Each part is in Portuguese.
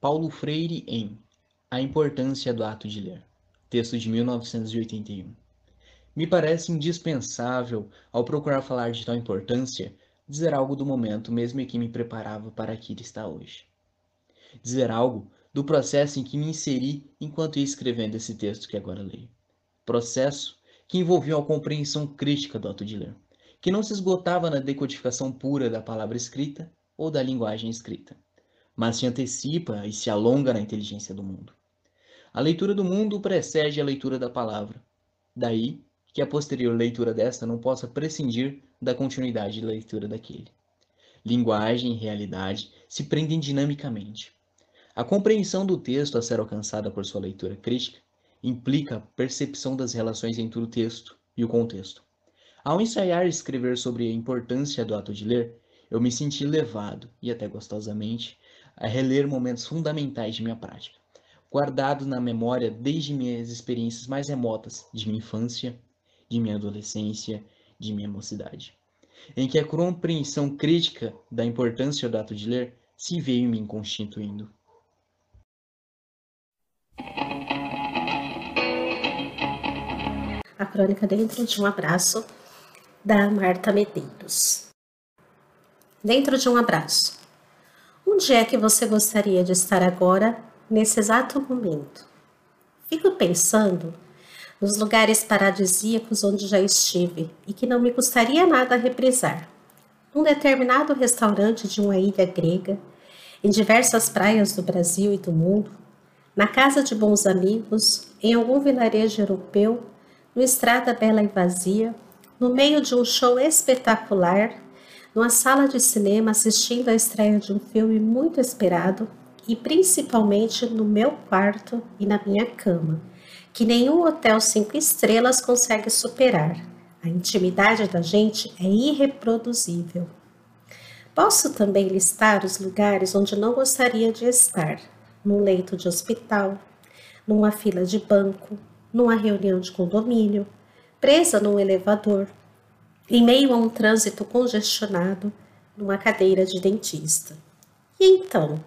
Paulo Freire em A Importância do Ato de Ler, texto de 1981. Me parece indispensável, ao procurar falar de tal importância, dizer algo do momento mesmo em que me preparava para aqui está hoje. Dizer algo do processo em que me inseri enquanto ia escrevendo esse texto que agora leio. Processo que envolveu a compreensão crítica do ato de ler, que não se esgotava na decodificação pura da palavra escrita ou da linguagem escrita, mas se antecipa e se alonga na inteligência do mundo. A leitura do mundo precede a leitura da palavra. Daí que a posterior leitura desta não possa prescindir da continuidade de leitura daquele. Linguagem e realidade se prendem dinamicamente. A compreensão do texto a ser alcançada por sua leitura crítica implica a percepção das relações entre o texto e o contexto. Ao ensaiar e escrever sobre a importância do ato de ler, eu me senti levado, e até gostosamente, a reler momentos fundamentais de minha prática, guardados na memória desde minhas experiências mais remotas de minha infância, de minha adolescência, de minha mocidade, em que a compreensão crítica da importância do ato de ler se veio me constituindo. A crônica dentro de um abraço da Marta Medeiros. Dentro de um abraço. Onde é que você gostaria de estar agora, nesse exato momento? Fico pensando nos lugares paradisíacos onde já estive e que não me custaria nada reprisar. Num determinado restaurante de uma ilha grega, em diversas praias do Brasil e do mundo, na casa de bons amigos, em algum vilarejo europeu, no estrada bela e vazia, no meio de um show espetacular numa sala de cinema assistindo à estreia de um filme muito esperado e principalmente no meu quarto e na minha cama, que nenhum hotel cinco estrelas consegue superar. A intimidade da gente é irreproduzível. Posso também listar os lugares onde não gostaria de estar: num leito de hospital, numa fila de banco, numa reunião de condomínio, presa num elevador, em meio a um trânsito congestionado, numa cadeira de dentista. E então,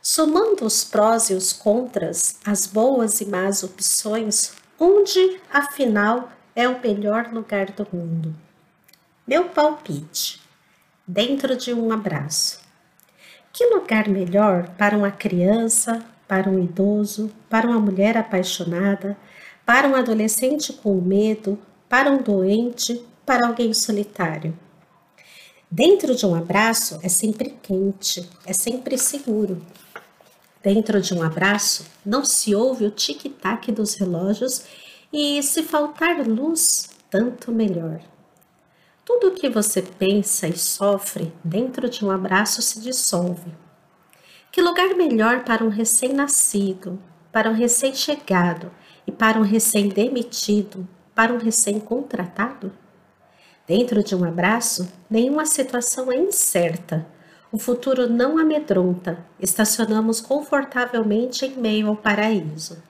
somando os prós e os contras, as boas e más opções, onde afinal é o melhor lugar do mundo? Meu palpite: dentro de um abraço. Que lugar melhor para uma criança, para um idoso, para uma mulher apaixonada, para um adolescente com medo, para um doente, para alguém solitário. Dentro de um abraço é sempre quente, é sempre seguro. Dentro de um abraço não se ouve o tic-tac dos relógios e, se faltar luz, tanto melhor. Tudo o que você pensa e sofre dentro de um abraço se dissolve. Que lugar melhor para um recém-nascido, para um recém-chegado e para um recém-demitido, para um recém-contratado? Dentro de um abraço, nenhuma situação é incerta. O futuro não amedronta. Estacionamos confortavelmente em meio ao paraíso.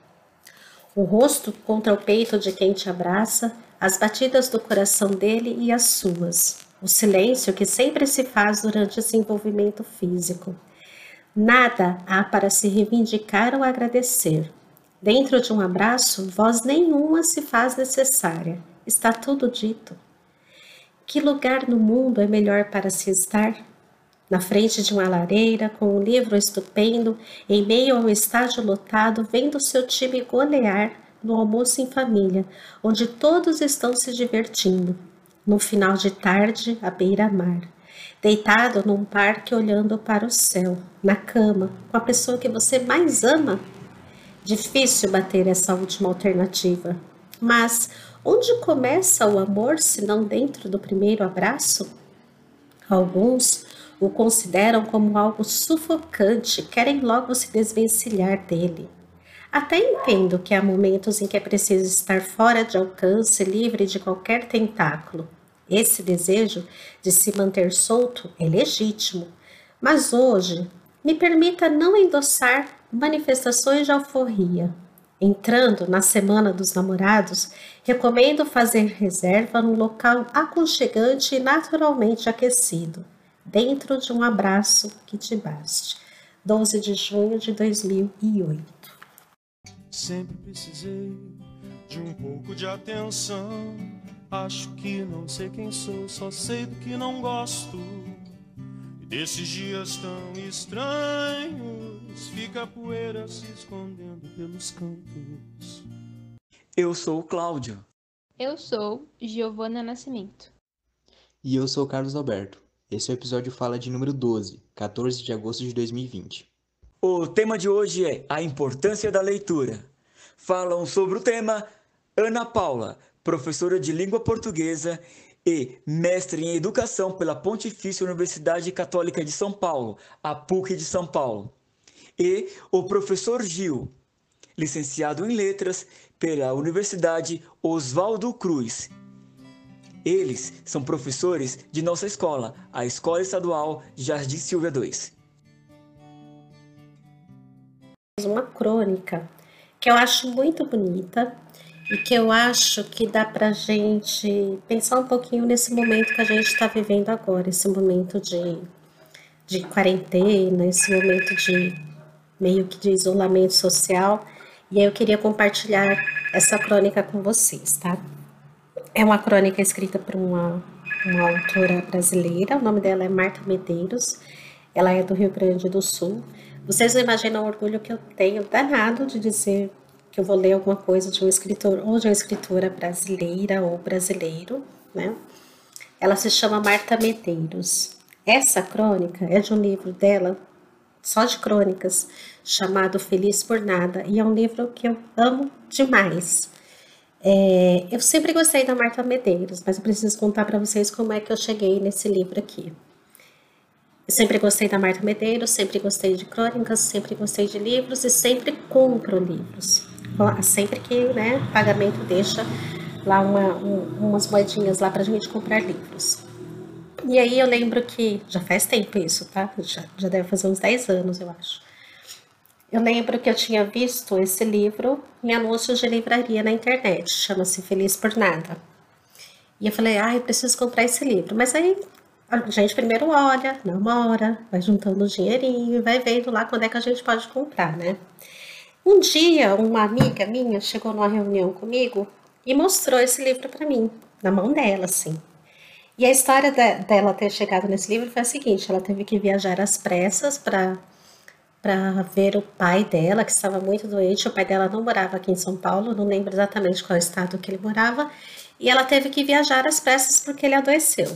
O rosto contra o peito de quem te abraça, as batidas do coração dele e as suas. O silêncio que sempre se faz durante esse envolvimento físico. Nada há para se reivindicar ou agradecer. Dentro de um abraço, voz nenhuma se faz necessária. Está tudo dito. Que lugar no mundo é melhor para se estar? Na frente de uma lareira, com um livro estupendo, em meio a um estádio lotado, vendo seu time golear no almoço em família, onde todos estão se divertindo. No final de tarde, à beira-mar, deitado num parque olhando para o céu, na cama, com a pessoa que você mais ama. Difícil bater essa última alternativa, mas Onde começa o amor se não dentro do primeiro abraço? Alguns o consideram como algo sufocante, querem logo se desvencilhar dele. Até entendo que há momentos em que é preciso estar fora de alcance, livre de qualquer tentáculo. Esse desejo de se manter solto é legítimo, mas hoje me permita não endossar manifestações de alforria, Entrando na Semana dos Namorados, recomendo fazer reserva num local aconchegante e naturalmente aquecido, dentro de um abraço que te baste. 12 de junho de 2008. Sempre precisei de um pouco de atenção. Acho que não sei quem sou, só sei do que não gosto. E desses dias tão estranhos, fica a poeira se escondendo pelos cantos. Eu sou o Cláudio. Eu sou Giovana Nascimento. E eu sou Carlos Alberto. Esse é o episódio fala de número 12, 14 de agosto de 2020. O tema de hoje é a importância da leitura. Falam sobre o tema Ana Paula, professora de língua portuguesa e mestre em educação pela Pontifícia Universidade Católica de São Paulo, a PUC de São Paulo. E o professor Gil, licenciado em letras pela Universidade Oswaldo Cruz. Eles são professores de nossa escola, a Escola Estadual Jardim Silvia II. Uma crônica que eu acho muito bonita e que eu acho que dá para gente pensar um pouquinho nesse momento que a gente está vivendo agora, esse momento de, de quarentena, esse momento de meio que de isolamento social. E aí eu queria compartilhar essa crônica com vocês, tá? É uma crônica escrita por uma, uma autora brasileira, o nome dela é Marta Medeiros, ela é do Rio Grande do Sul. Vocês não imaginam o orgulho que eu tenho danado de dizer que eu vou ler alguma coisa de um escritor ou de uma escritora brasileira ou brasileiro, né? Ela se chama Marta Medeiros. Essa crônica é de um livro dela, só de crônicas, chamado Feliz por Nada, e é um livro que eu amo demais. É, eu sempre gostei da Marta Medeiros, mas eu preciso contar para vocês como é que eu cheguei nesse livro aqui. Eu sempre gostei da Marta Medeiros, sempre gostei de crônicas, sempre gostei de livros e sempre compro livros sempre que né, pagamento deixa lá uma, um, umas moedinhas lá para a gente comprar livros. E aí eu lembro que já faz tempo isso, tá? Já, já deve fazer uns 10 anos, eu acho. Eu lembro que eu tinha visto esse livro em anúncios de livraria na internet, chama-se Feliz por Nada. E eu falei, ah, eu preciso comprar esse livro. Mas aí a gente primeiro olha, namora, vai juntando dinheirinho e vai vendo lá quando é que a gente pode comprar, né? Um dia, uma amiga minha chegou numa reunião comigo e mostrou esse livro para mim, na mão dela, assim. E a história de, dela ter chegado nesse livro foi a seguinte: ela teve que viajar às pressas para para ver o pai dela, que estava muito doente. O pai dela não morava aqui em São Paulo, não lembro exatamente qual estado que ele morava, e ela teve que viajar às pressas porque ele adoeceu.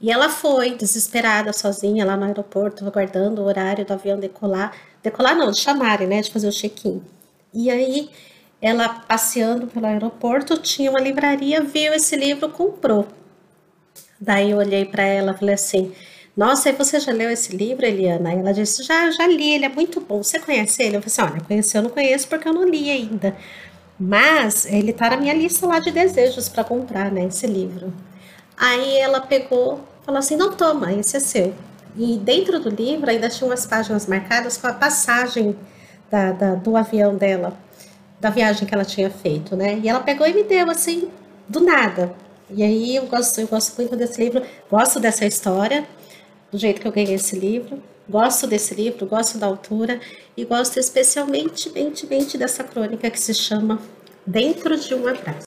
E ela foi desesperada, sozinha, lá no aeroporto, aguardando o horário do avião decolar. Decolar não, de chamarem, né? De fazer o check-in. E aí, ela passeando pelo aeroporto, tinha uma livraria, viu esse livro, comprou. Daí eu olhei para ela e falei assim: Nossa, você já leu esse livro, Eliana? Ela disse: Já, já li, ele é muito bom. Você conhece ele? Eu falei assim: Olha, conhecer eu não conheço porque eu não li ainda. Mas ele tá na minha lista lá de desejos para comprar, né? Esse livro. Aí ela pegou, falou assim: não toma, esse é seu. E dentro do livro ainda tinha umas páginas marcadas com a passagem da, da, do avião dela, da viagem que ela tinha feito, né? E ela pegou e me deu assim, do nada. E aí eu gosto, eu gosto muito desse livro, gosto dessa história, do jeito que eu ganhei esse livro, gosto desse livro, gosto da autora e gosto especialmente, dessa crônica que se chama Dentro de um Abraço.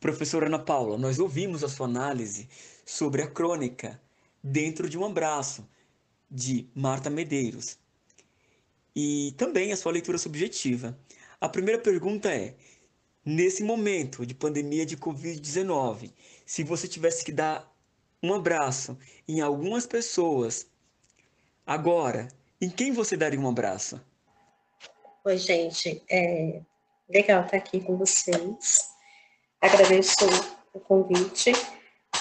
Professora Ana Paula, nós ouvimos a sua análise sobre a crônica Dentro de um Abraço, de Marta Medeiros, e também a sua leitura subjetiva. A primeira pergunta é: nesse momento de pandemia de Covid-19, se você tivesse que dar um abraço em algumas pessoas, agora, em quem você daria um abraço? Oi, gente, é legal estar aqui com vocês. Agradeço o convite,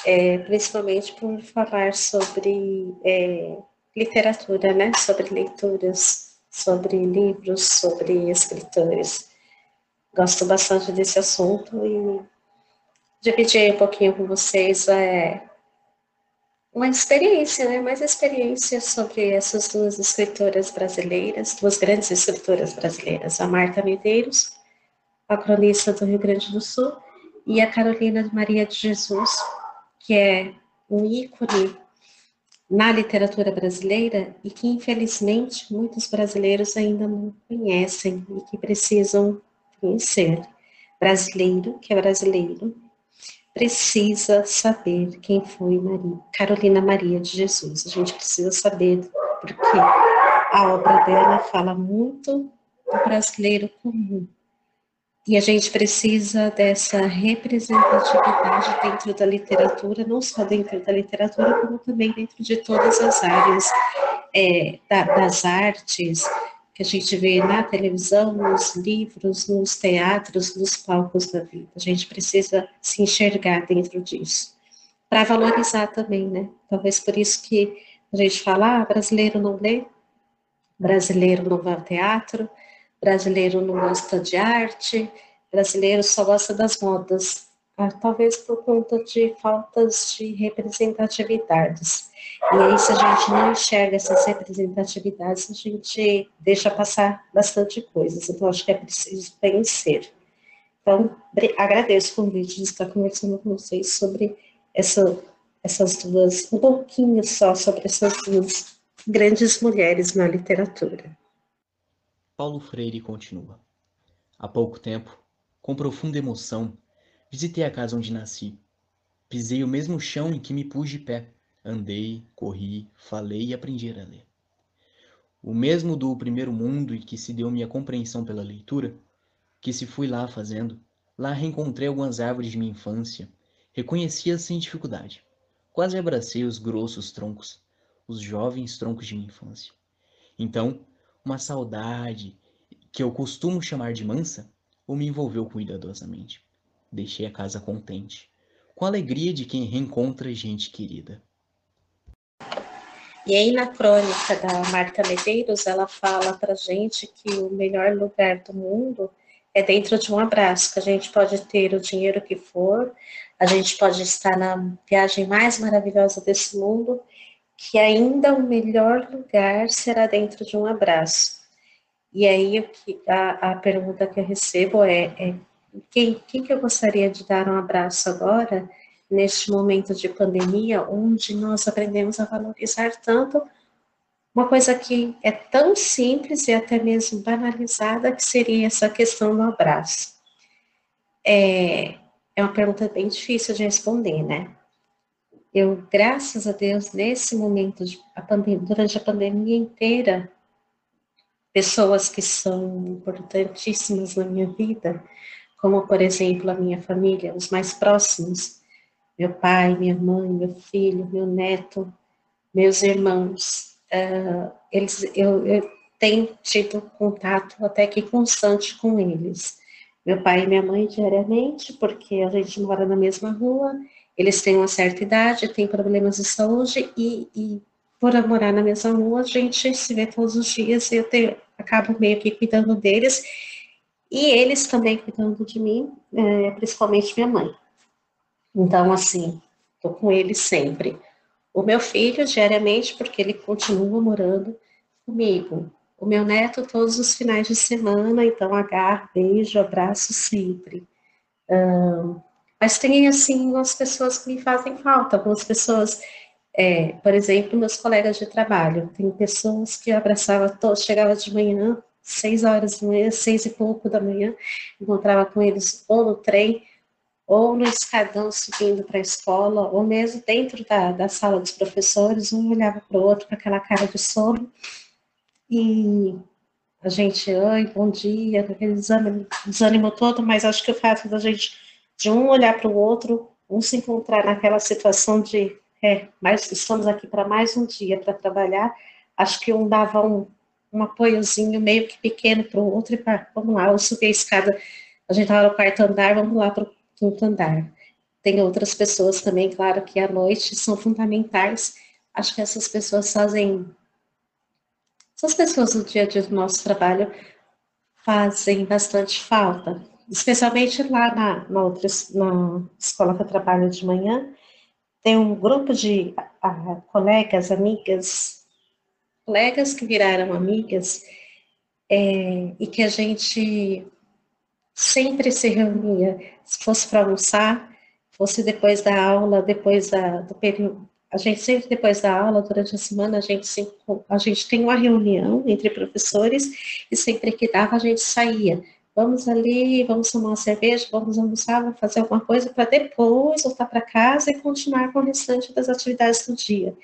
é, principalmente por falar sobre é, literatura, né? Sobre leituras, sobre livros, sobre escritores. Gosto bastante desse assunto e dividir um pouquinho com vocês é, uma experiência, né? Mais experiência sobre essas duas escritoras brasileiras, duas grandes escritoras brasileiras, a Marta Medeiros, a cronista do Rio Grande do Sul, e a Carolina Maria de Jesus, que é um ícone na literatura brasileira e que, infelizmente, muitos brasileiros ainda não conhecem e que precisam conhecer. Brasileiro, que é brasileiro, precisa saber quem foi Maria, Carolina Maria de Jesus. A gente precisa saber, porque a obra dela fala muito do brasileiro comum, e a gente precisa dessa representatividade dentro da literatura, não só dentro da literatura, como também dentro de todas as áreas é, da, das artes, que a gente vê na televisão, nos livros, nos teatros, nos palcos da vida. A gente precisa se enxergar dentro disso, para valorizar também, né? Talvez por isso que a gente fala, ah, brasileiro não lê, brasileiro não vai ao teatro, brasileiro não gosta de arte, brasileiro só gosta das modas, talvez por conta de faltas de representatividades. E aí, se a gente não enxerga essas representatividades, a gente deixa passar bastante coisas. Então, acho que é preciso vencer. Então, agradeço o convite de estar conversando com vocês sobre essa, essas duas, um pouquinho só sobre essas duas grandes mulheres na literatura. Paulo Freire continua. Há pouco tempo, com profunda emoção, visitei a casa onde nasci. Pisei o mesmo chão em que me pus de pé. Andei, corri, falei e aprendi a ler. O mesmo do primeiro mundo e que se deu minha compreensão pela leitura, que se fui lá fazendo, lá reencontrei algumas árvores de minha infância, reconheci-as sem dificuldade. Quase abracei os grossos troncos, os jovens troncos de minha infância. Então, uma saudade que eu costumo chamar de mansa, ou me envolveu cuidadosamente. Deixei a casa contente, com a alegria de quem reencontra gente querida. E aí na crônica da Marta Medeiros, ela fala pra gente que o melhor lugar do mundo é dentro de um abraço, que a gente pode ter o dinheiro que for, a gente pode estar na viagem mais maravilhosa desse mundo, que ainda o melhor lugar será dentro de um abraço. E aí a, a pergunta que eu recebo é, é quem, quem que eu gostaria de dar um abraço agora, neste momento de pandemia, onde nós aprendemos a valorizar tanto uma coisa que é tão simples e até mesmo banalizada, que seria essa questão do abraço. É, é uma pergunta bem difícil de responder, né? Eu, graças a Deus, nesse momento, de, a durante a pandemia inteira, pessoas que são importantíssimas na minha vida, como, por exemplo, a minha família, os mais próximos, meu pai, minha mãe, meu filho, meu neto, meus irmãos, uh, eles, eu, eu tenho tido contato até que constante com eles. Meu pai e minha mãe diariamente, porque a gente mora na mesma rua, eles têm uma certa idade, têm problemas de saúde e, e por morar na mesma rua, a gente se vê todos os dias e eu tenho, acabo meio que cuidando deles e eles também cuidando de mim, é, principalmente minha mãe. Então, assim, tô com eles sempre. O meu filho, diariamente, porque ele continua morando comigo. O meu neto, todos os finais de semana, então agarro, beijo, abraço sempre. Um, mas tem, assim, umas pessoas que me fazem falta, algumas pessoas, é, por exemplo, meus colegas de trabalho. Tem pessoas que abraçava, chegava de manhã, seis horas da manhã, seis e pouco da manhã, encontrava com eles ou no trem, ou no escadão subindo para a escola, ou mesmo dentro da, da sala dos professores, um olhava para o outro com aquela cara de sono, e a gente, oi, bom dia, aquele desânimo, desânimo todo, mas acho que o fato da gente de um olhar para o outro, um se encontrar naquela situação de, é, mas estamos aqui para mais um dia para trabalhar, acho que um dava um, um apoiozinho meio que pequeno para o outro e para, vamos lá, eu subi a escada, a gente estava no quarto andar, vamos lá para o quinto andar. Tem outras pessoas também, claro, que à noite são fundamentais, acho que essas pessoas fazem, essas pessoas no dia a dia do nosso trabalho fazem bastante falta, especialmente lá na, na, outra, na escola que eu trabalho de manhã, tem um grupo de uh, colegas, amigas, colegas que viraram amigas, é, e que a gente sempre se reunia, se fosse para almoçar, fosse depois da aula, depois da, do período, a gente sempre, depois da aula, durante a semana, a gente, sempre, a gente tem uma reunião entre professores e sempre que dava, a gente saía. Vamos ali, vamos tomar uma cerveja, vamos almoçar, vamos fazer alguma coisa para depois voltar para casa e continuar com o restante das atividades do dia.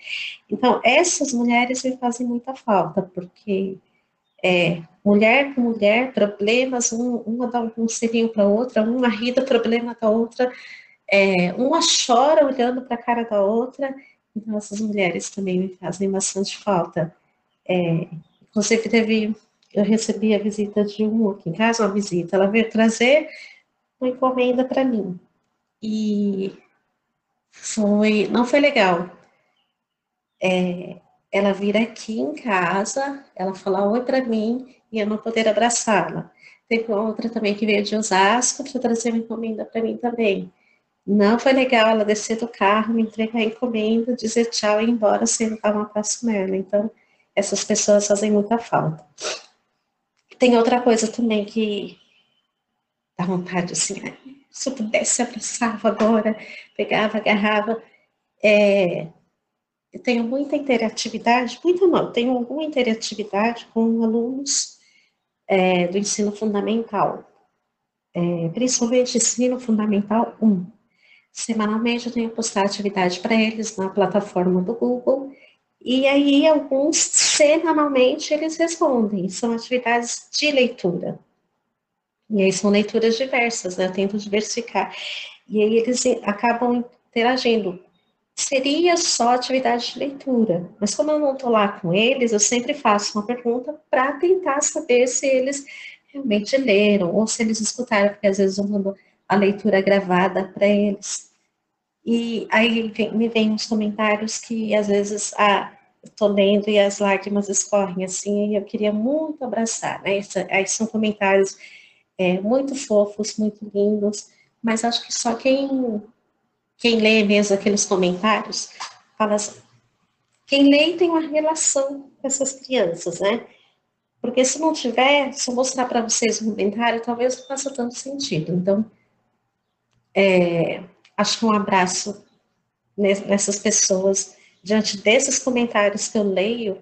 Então, essas mulheres me fazem muita falta, porque é, mulher com mulher, problemas, um, uma dá um selinho para outra, uma ri do problema da outra, é, uma chora olhando para a cara da outra, então, essas mulheres também me fazem bastante falta. É, inclusive, teve, eu recebi a visita de uma aqui em casa, uma visita, ela veio trazer uma encomenda para mim. E foi, não foi legal. É, ela vir aqui em casa, ela falar oi para mim e eu não poder abraçá-la. Teve outra também que veio de Osasco para trazer uma encomenda para mim também. Não foi legal ela descer do carro, me entregar a encomenda, dizer tchau e ir embora sem dar um abraço nela. Então, essas pessoas fazem muita falta. Tem outra coisa também que dá vontade, assim, se eu pudesse, abraçava agora, pegava, agarrava. É, eu tenho muita interatividade, muita não, tenho alguma interatividade com alunos é, do ensino fundamental, é, principalmente ensino fundamental 1. Semanalmente eu tenho postado atividade para eles na plataforma do Google, e aí alguns semanalmente eles respondem, são atividades de leitura. E aí são leituras diversas, né? Eu tento diversificar. E aí eles acabam interagindo. Seria só atividade de leitura, mas como eu não estou lá com eles, eu sempre faço uma pergunta para tentar saber se eles realmente leram, ou se eles escutaram, porque às vezes eu mando a leitura gravada para eles. E aí vem, me vem uns comentários que às vezes, ah, estou lendo e as lágrimas escorrem assim, e eu queria muito abraçar, né? aí são comentários é, muito fofos, muito lindos, mas acho que só quem, quem lê mesmo aqueles comentários fala assim, quem lê tem uma relação com essas crianças, né? Porque se não tiver, se eu mostrar para vocês o comentário, talvez não faça tanto sentido. Então, é, acho que um abraço nessas pessoas, diante desses comentários que eu leio,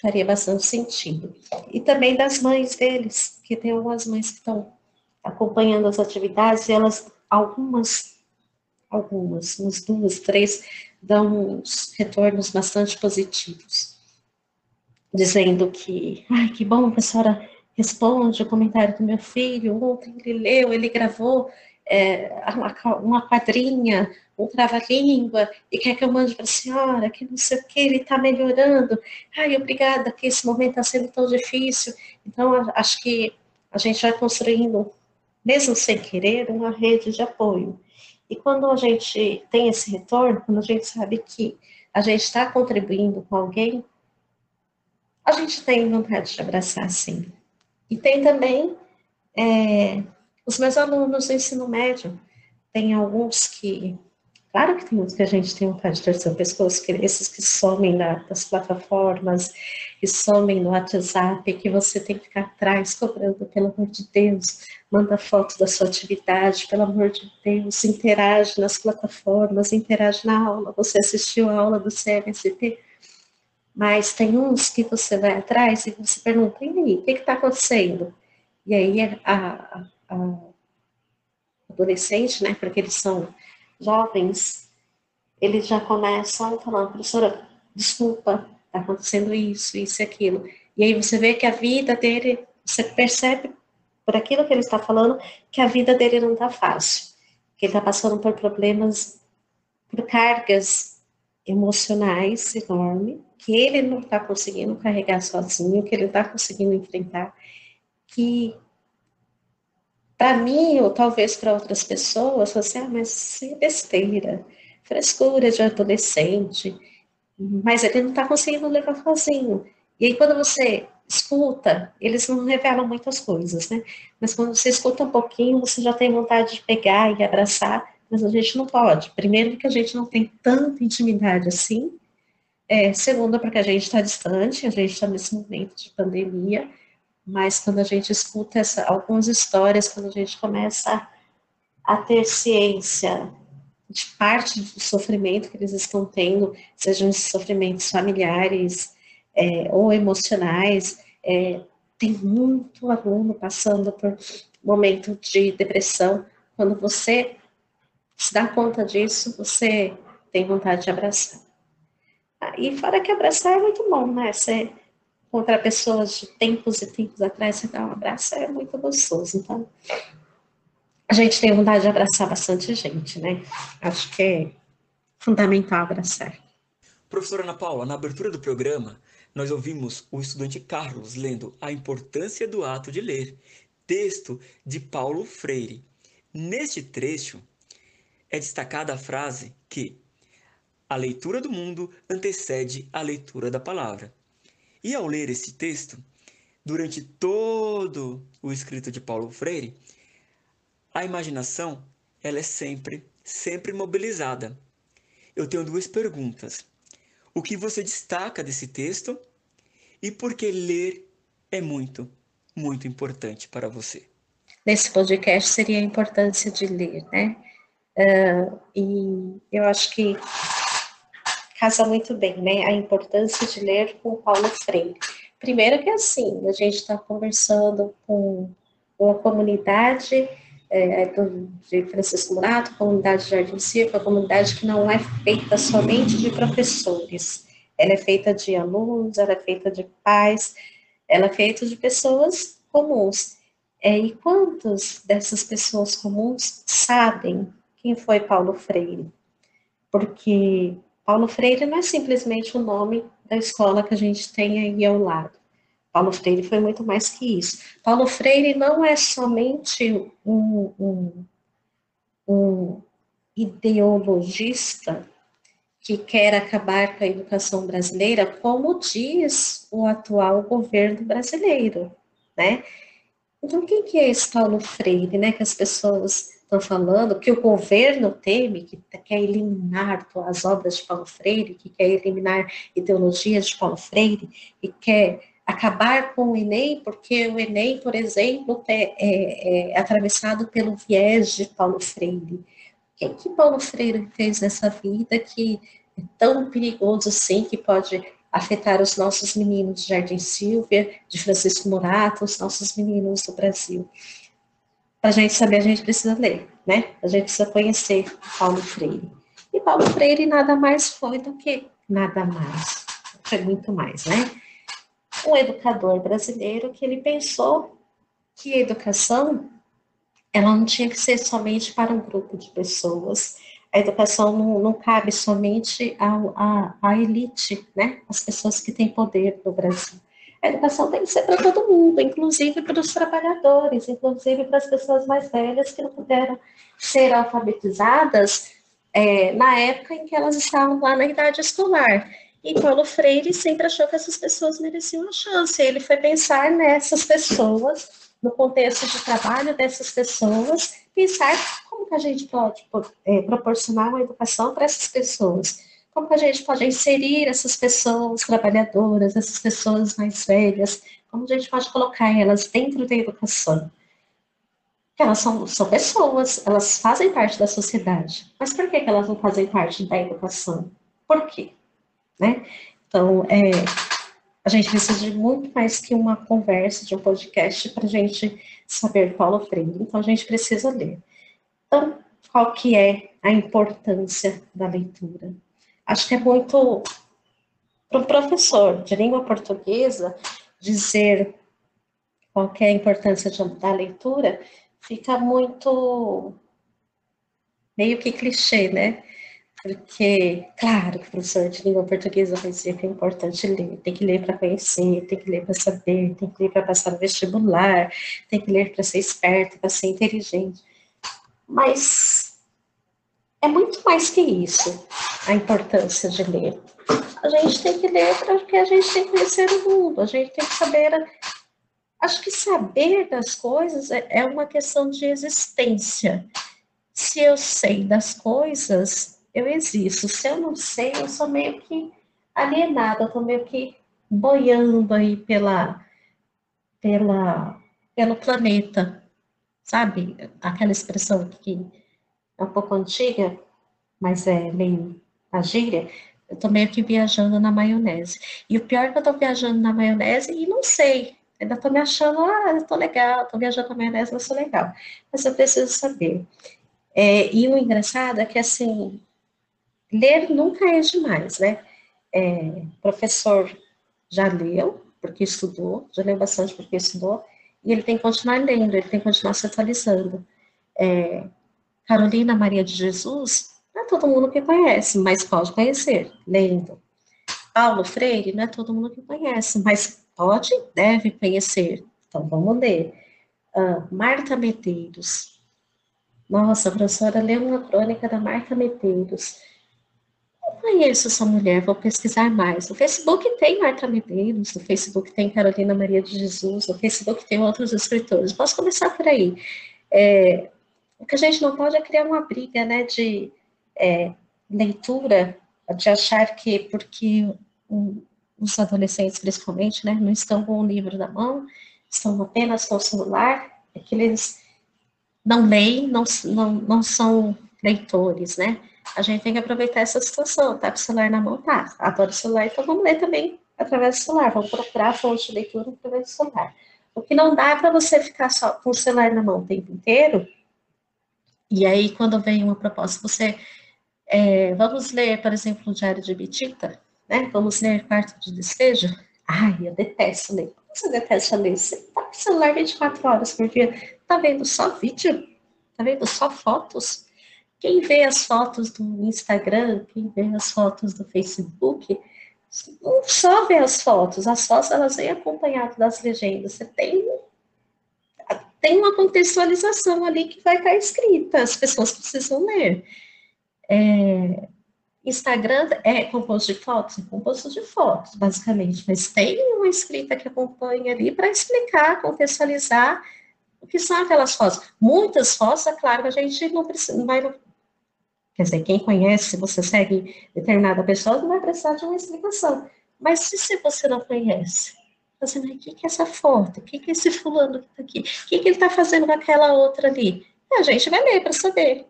faria bastante sentido. E também das mães deles, que tem algumas mães que estão acompanhando as atividades, e elas, algumas, algumas, umas duas, três, dão uns retornos bastante positivos, dizendo que, ai, que bom que a senhora responde o comentário do meu filho, ontem ele leu, ele gravou, é, uma, quadrinha, um trava-língua, e quer que eu mande para a senhora, que não sei o que, ele está melhorando. Ai, obrigada, que esse momento está sendo tão difícil. Então, acho que a gente vai construindo, mesmo sem querer, uma rede de apoio. E quando a gente tem esse retorno, quando a gente sabe que a gente está contribuindo com alguém, a gente tem vontade de abraçar, sim. E tem também é, os meus alunos do ensino médio, tem alguns que, claro que tem uns que a gente tem vontade de torcer o pescoço, que esses que somem da, das plataformas, que somem no WhatsApp, que você tem que ficar atrás cobrando, pelo amor de Deus, manda foto da sua atividade, pelo amor de Deus, interage nas plataformas, interage na aula, você assistiu a aula do CMST, mas tem uns que você vai atrás e você pergunta, e aí, o que está acontecendo? E aí a, adolescente, né, porque eles são jovens, eles já começam falando, professora, desculpa, está acontecendo isso, isso e aquilo. E aí você vê que a vida dele, você percebe por aquilo que ele está falando, que a vida dele não está fácil, que ele está passando por problemas, por cargas emocionais enormes, que ele não está conseguindo carregar sozinho, que ele está conseguindo enfrentar, que para mim, ou talvez para outras pessoas, você, ah, mas é besteira, frescura de adolescente, mas ele não está conseguindo levar sozinho. E aí, quando você escuta, eles não revelam muitas coisas, né? Mas quando você escuta um pouquinho, você já tem vontade de pegar e abraçar, mas a gente não pode. Primeiro, porque a gente não tem tanta intimidade assim. É, segundo, porque a gente está distante, a gente está nesse momento de pandemia mas quando a gente escuta essa, algumas histórias, quando a gente começa a, ter ciência de parte do sofrimento que eles estão tendo, sejam sofrimentos familiares é, ou emocionais. É, tem muito aluno passando por momento de depressão. Quando você se dá conta disso, você tem vontade de abraçar. E fora que abraçar é muito bom, né? Você encontrar pessoas de tempos e tempos atrás, você dá um abraço, é muito gostoso. Então, a gente tem vontade de abraçar bastante gente, né? Acho que é fundamental abraçar. Professora Ana Paula, na abertura do programa, nós ouvimos o estudante Carlos lendo A Importância do Ato de Ler, texto de Paulo Freire. Neste trecho, é destacada a frase que a leitura do mundo antecede a leitura da palavra. E ao ler esse texto, durante todo o escrito de Paulo Freire, a imaginação, ela é sempre, sempre mobilizada. Eu tenho duas perguntas. O que você destaca desse texto e por que ler é muito, muito importante para você? Nesse podcast seria a importância de ler, né? Uh, e eu acho que casa muito bem, né? A importância de ler com Paulo Freire. Primeiro que assim, a gente está conversando com uma comunidade é, do, de Francisco Murato, comunidade de Jardim Circo, comunidade que não é feita somente de professores, ela é feita de alunos, ela é feita de pais, ela é feita de pessoas comuns. É, e quantos dessas pessoas comuns sabem quem foi Paulo Freire? Porque Paulo Freire não é simplesmente o nome da escola que a gente tem aí ao lado. Paulo Freire foi muito mais que isso. Paulo Freire não é somente um, um, um ideologista que quer acabar com a educação brasileira, como diz o atual governo brasileiro, né? Então, quem que é esse Paulo Freire, né, que as pessoas estão falando, que o governo teme, que quer eliminar as obras de Paulo Freire, que quer eliminar ideologias de Paulo Freire, que quer acabar com o Enem, porque o Enem, por exemplo, é, é, é atravessado pelo viés de Paulo Freire. O que, que Paulo Freire fez nessa vida que é tão perigoso assim, que pode afetar os nossos meninos de Jardim Silvia, de Francisco Murato, os nossos meninos do Brasil? Para a gente saber, a gente precisa ler, né? A gente precisa conhecer Paulo Freire. E Paulo Freire nada mais foi do que nada mais. Foi muito mais, né? um educador brasileiro que ele pensou que a educação ela não tinha que ser somente para um grupo de pessoas. A educação não, não cabe somente à, à, elite, né? As pessoas que têm poder no Brasil. A educação tem que ser para todo mundo, inclusive para os trabalhadores, inclusive para as pessoas mais velhas que não puderam ser alfabetizadas é, na época em que elas estavam lá na idade escolar. E Paulo Freire sempre achou que essas pessoas mereciam uma chance. Ele foi pensar nessas pessoas, no contexto de trabalho dessas pessoas, pensar como que a gente pode é, proporcionar uma educação para essas pessoas. Como a gente pode inserir essas pessoas trabalhadoras, essas pessoas mais velhas, como a gente pode colocar elas dentro da educação. Elas são, são pessoas, elas fazem parte da sociedade. Mas por que, que elas não fazem parte da educação? Por quê? né? Então, é, a gente precisa de muito mais que uma conversa, de um podcast, para a gente saber Paulo Freire. Então, a gente precisa ler. Então, qual que é a importância da leitura? Acho que é muito para o professor de língua portuguesa dizer qual é a importância de, da leitura, fica muito meio que clichê, né? Porque, claro que o professor de língua portuguesa vai dizer que é importante ler, tem que ler para conhecer, tem que ler para saber, tem que ler para passar no vestibular, tem que ler para ser esperto, para ser inteligente. Mas é muito mais que isso, a importância de ler. A gente tem que ler porque a gente tem que conhecer o mundo, a gente tem que saber. Acho que saber das coisas é, é uma questão de existência. Se eu sei das coisas, eu existo. Se eu não sei, eu sou meio que alienada, tô meio que boiando aí pela, pela, pelo planeta, sabe? Aquela expressão que é um pouco antiga, mas é meio a gíria, eu tô meio que viajando na maionese. E o pior é que eu tô viajando na maionese e não sei. Ainda tô me achando, ah, eu tô legal, tô viajando na maionese, mas sou legal. Mas eu preciso saber. É, e o engraçado é que, assim, ler nunca é demais, né? É, professor já leu, porque estudou, já leu bastante porque estudou, e ele tem que continuar lendo, ele tem que continuar se atualizando. É, Carolina Maria de Jesus, não é todo mundo que conhece, mas pode conhecer, lendo. Paulo Freire, não é todo mundo que conhece, mas pode, deve conhecer. Então, vamos ler. Uh, Marta Medeiros. Nossa, a professora leu uma crônica da Marta Medeiros conheço essa mulher, vou pesquisar mais. No Facebook tem Marta Medeiros, no Facebook tem Carolina Maria de Jesus, no Facebook tem outros escritores. Posso começar por aí. É, o que a gente não pode é criar uma briga né, de é, leitura, de achar que porque um, os adolescentes, principalmente, né, não estão com o livro na mão, estão apenas com o celular, é que eles não leem, não, não, não são leitores, né? a gente tem que aproveitar essa situação, tá com o celular na mão, tá, adoro o celular, então vamos ler também através do celular, vamos procurar a fonte de leitura através do celular. O que não dá é para você ficar só com o celular na mão o tempo inteiro, e aí quando vem uma proposta, você, é, vamos ler, por exemplo, o Diário de Bitita, né, vamos ler Quarto de Despejo, ai, eu detesto ler, como você detesta ler? Você tá com o celular 24 horas por dia, tá vendo só vídeo? Tá vendo só fotos? Quem vê as fotos do Instagram, quem vê as fotos do Facebook, não só vê as fotos, as fotos elas vêm acompanhadas das legendas. Você tem, tem uma contextualização ali que vai estar escrita, as pessoas precisam ler. É, Instagram é composto de fotos? É composto de fotos, basicamente, mas tem uma escrita que acompanha ali para explicar, contextualizar o que são aquelas fotos. Muitas fotos, é claro a gente não, precisa, não vai Quer dizer, quem conhece, você segue determinada pessoa, não vai precisar de uma explicação. Mas se, se você não conhece, vai, o que, que é essa foto? O que, que é esse fulano que está aqui? O que, que ele está fazendo com aquela outra ali? A gente vai ler para saber.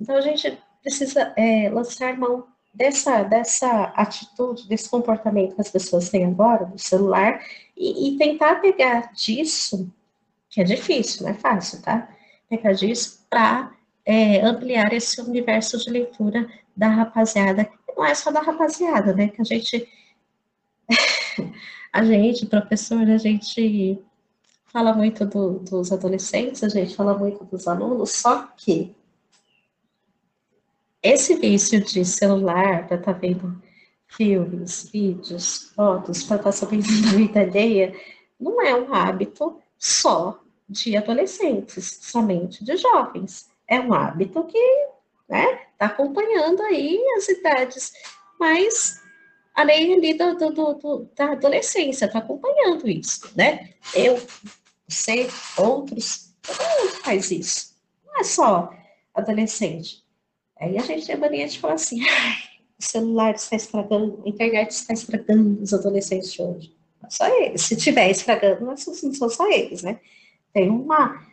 Então, a gente precisa é, lançar mão dessa, dessa atitude, desse comportamento que as pessoas têm agora, do celular, e, e tentar pegar disso, que é difícil, não é fácil, tá? Pegar disso para é, ampliar esse universo de leitura da rapaziada. Não é só da rapaziada, né? Que a gente, a gente, professor, a gente fala muito do, dos adolescentes, a gente fala muito dos alunos, só que esse vício de celular, para estar tá vendo filmes, vídeos, fotos, para estar tá sabendo da vida alheia, não é um hábito só de adolescentes, somente de jovens. É um hábito que está né, tá acompanhando aí as idades mais além ali do, do, do, da adolescência, está acompanhando isso, né? Eu, você, outros, todo mundo faz isso. Não é só adolescente. Aí a gente tem a mania de falar assim, o celular está estragando, a internet está estragando os adolescentes de hoje. Não só eles. Se tiver estragando, não são só eles, né? Tem uma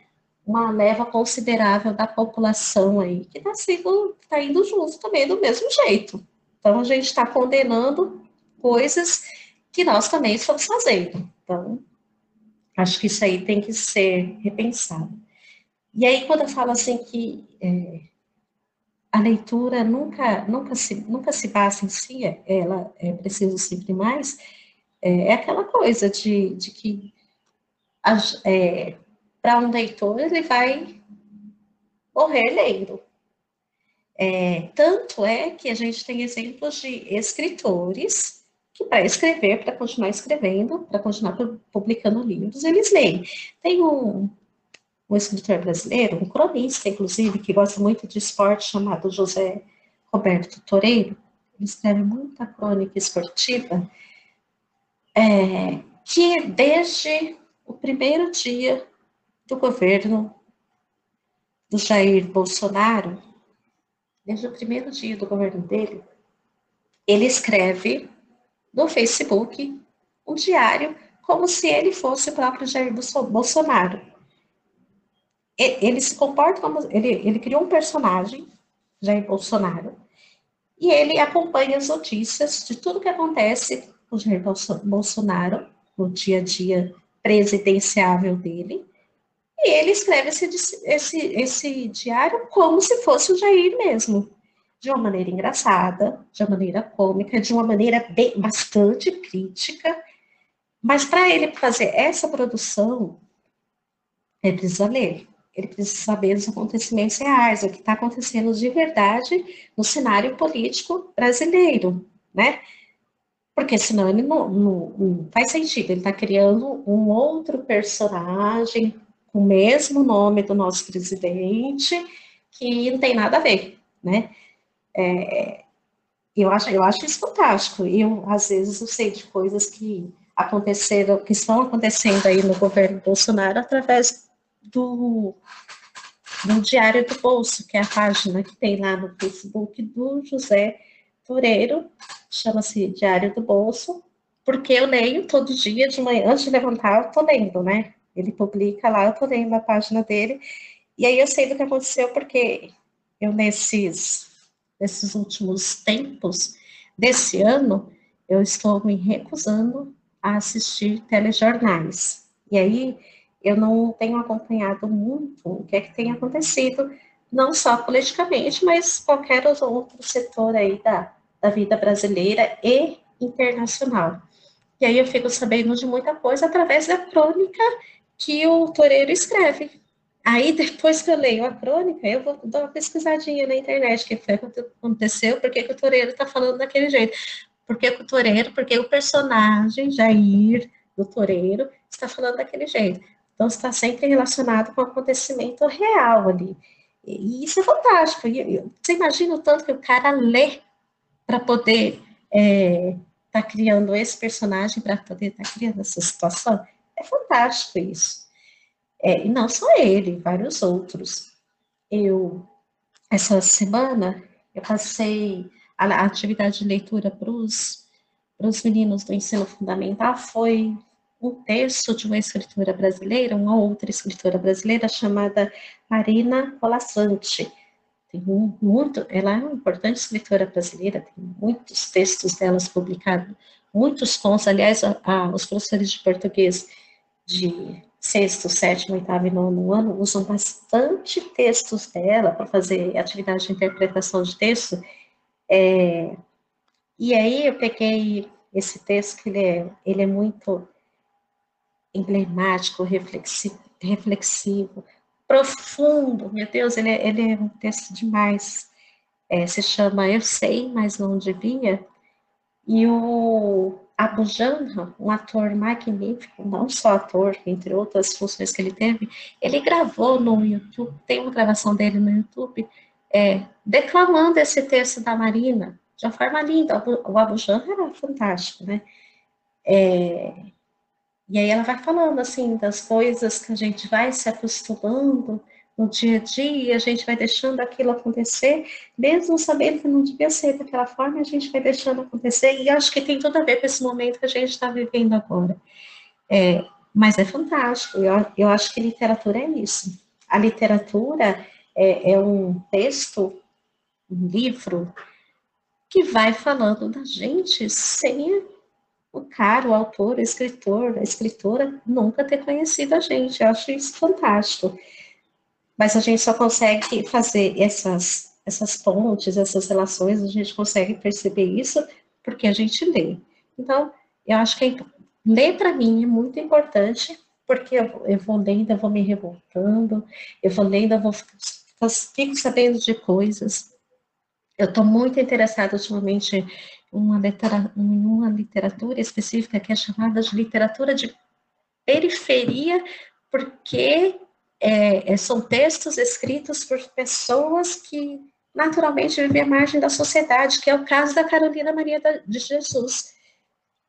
uma leva considerável da população aí que está tá indo junto também do mesmo jeito. Então a gente está condenando coisas que nós também estamos fazendo. Então, acho que isso aí tem que ser repensado. E aí, quando eu falo assim que é, a leitura nunca, nunca, se, nunca se basta em si, ela é preciso sempre mais, é, é aquela coisa de, de que é, para um leitor, ele vai morrer lendo. É, tanto é que a gente tem exemplos de escritores que, para escrever, para continuar escrevendo, para continuar publicando livros, eles leem. Tem um, um escritor brasileiro, um cronista, inclusive, que gosta muito de esporte, chamado José Roberto Toreiro. Ele escreve muita crônica esportiva, é, que desde o primeiro dia do governo do Jair Bolsonaro, desde o primeiro dia do governo dele, ele escreve no Facebook um diário como se ele fosse o próprio Jair Bolsonaro. Ele se comporta como. Ele, ele criou um personagem, Jair Bolsonaro, e ele acompanha as notícias de tudo que acontece com Jair Bolsonaro no dia a dia presidenciável dele, e ele escreve esse, esse, esse diário como se fosse o Jair mesmo, de uma maneira engraçada, de uma maneira cômica, de uma maneira bem, bastante crítica, mas para ele fazer essa produção, ele precisa ler, ele precisa saber dos acontecimentos reais, o que está acontecendo de verdade no cenário político brasileiro, né? Porque senão ele não, não, não faz sentido, ele está criando um outro personagem o mesmo nome do nosso presidente, que não tem nada a ver, né? É, eu, acho, eu acho isso fantástico. Eu, às vezes, eu sei de coisas que aconteceram, que estão acontecendo aí no governo Bolsonaro através do, do Diário do Bolso, que é a página que tem lá no Facebook do José Toreiro, chama-se Diário do Bolso, porque eu leio todo dia de manhã, antes de levantar, eu tô lendo, né? Ele publica lá, eu tô lendo a página dele, e aí eu sei do que aconteceu, porque eu, nesses, nesses últimos tempos desse ano, eu estou me recusando a assistir telejornais. E aí eu não tenho acompanhado muito o que é que tem acontecido, não só politicamente, mas qualquer outro setor aí da, da vida brasileira e internacional. E aí eu fico sabendo de muita coisa através da crônica que o Toreiro escreve. Aí, depois que eu leio a crônica, eu vou dar uma pesquisadinha na internet, o que foi que aconteceu, por que, que o Toreiro está falando daquele jeito. Por que, que o Toreiro, porque o personagem Jair do Toreiro está falando daquele jeito. Então, está sempre relacionado com o acontecimento real ali. E isso é fantástico. Você imagina o tanto que o cara lê para poder estar é, tá criando esse personagem, para poder estar tá criando essa situação? É fantástico isso. É, e não só ele, vários outros. Eu, essa semana, eu passei a, a atividade de leitura para os meninos do ensino fundamental, foi um texto de uma escritora brasileira, uma outra escritora brasileira chamada Marina Colassante. Tem muito, ela é uma importante escritora brasileira, tem muitos textos delas publicados, muitos contos, aliás, a, a, os professores de português de sexto, sétimo, oitavo e nono ano usam bastante textos dela para fazer atividade de interpretação de texto. É, e aí eu peguei esse texto que ele é, ele é muito emblemático, reflexivo, reflexivo, profundo. Meu Deus, ele é, ele é um texto demais. É, se chama Eu Sei, mas não devia. E o Abu Janra, um ator magnífico, não só ator, entre outras funções que ele teve, ele gravou no YouTube, tem uma gravação dele no YouTube, é, declamando esse texto da Marina, de uma forma linda. O Abu Janra era fantástico, né? É, e aí ela vai falando, assim, das coisas que a gente vai se acostumando, no dia a dia, a gente vai deixando aquilo acontecer, mesmo sabendo que não devia ser daquela forma, a gente vai deixando acontecer, e acho que tem tudo a ver com esse momento que a gente está vivendo agora. É, mas é fantástico, eu, eu acho que literatura é isso. A literatura é, é um texto, um livro, que vai falando da gente sem o cara, o autor, o escritor, a escritora nunca ter conhecido a gente. Eu acho isso fantástico. Mas a gente só consegue fazer essas, essas pontes, essas relações, a gente consegue perceber isso porque a gente lê. Então, eu acho que é, ler para mim é muito importante, porque eu, eu vou lendo, eu vou me revoltando, eu vou lendo, eu vou fico sabendo de coisas. Eu estou muito interessada ultimamente em uma, uma literatura específica que é chamada de literatura de periferia, porque é, é, são textos escritos por pessoas que naturalmente vivem à margem da sociedade, que é o caso da Carolina Maria de Jesus.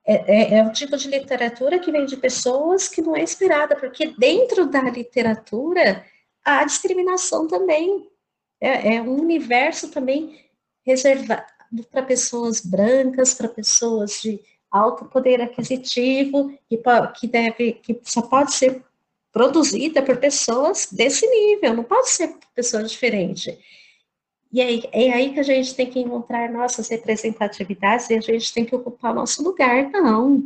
É, é, é o tipo de literatura que vem de pessoas que não é esperada, porque dentro da literatura há discriminação também. É, é um universo também reservado para pessoas brancas, para pessoas de alto poder aquisitivo, que, que, deve, que só pode ser produzida por pessoas desse nível, não pode ser pessoas diferentes. E aí, é aí que a gente tem que encontrar nossas representatividades e a gente tem que ocupar nosso lugar, não.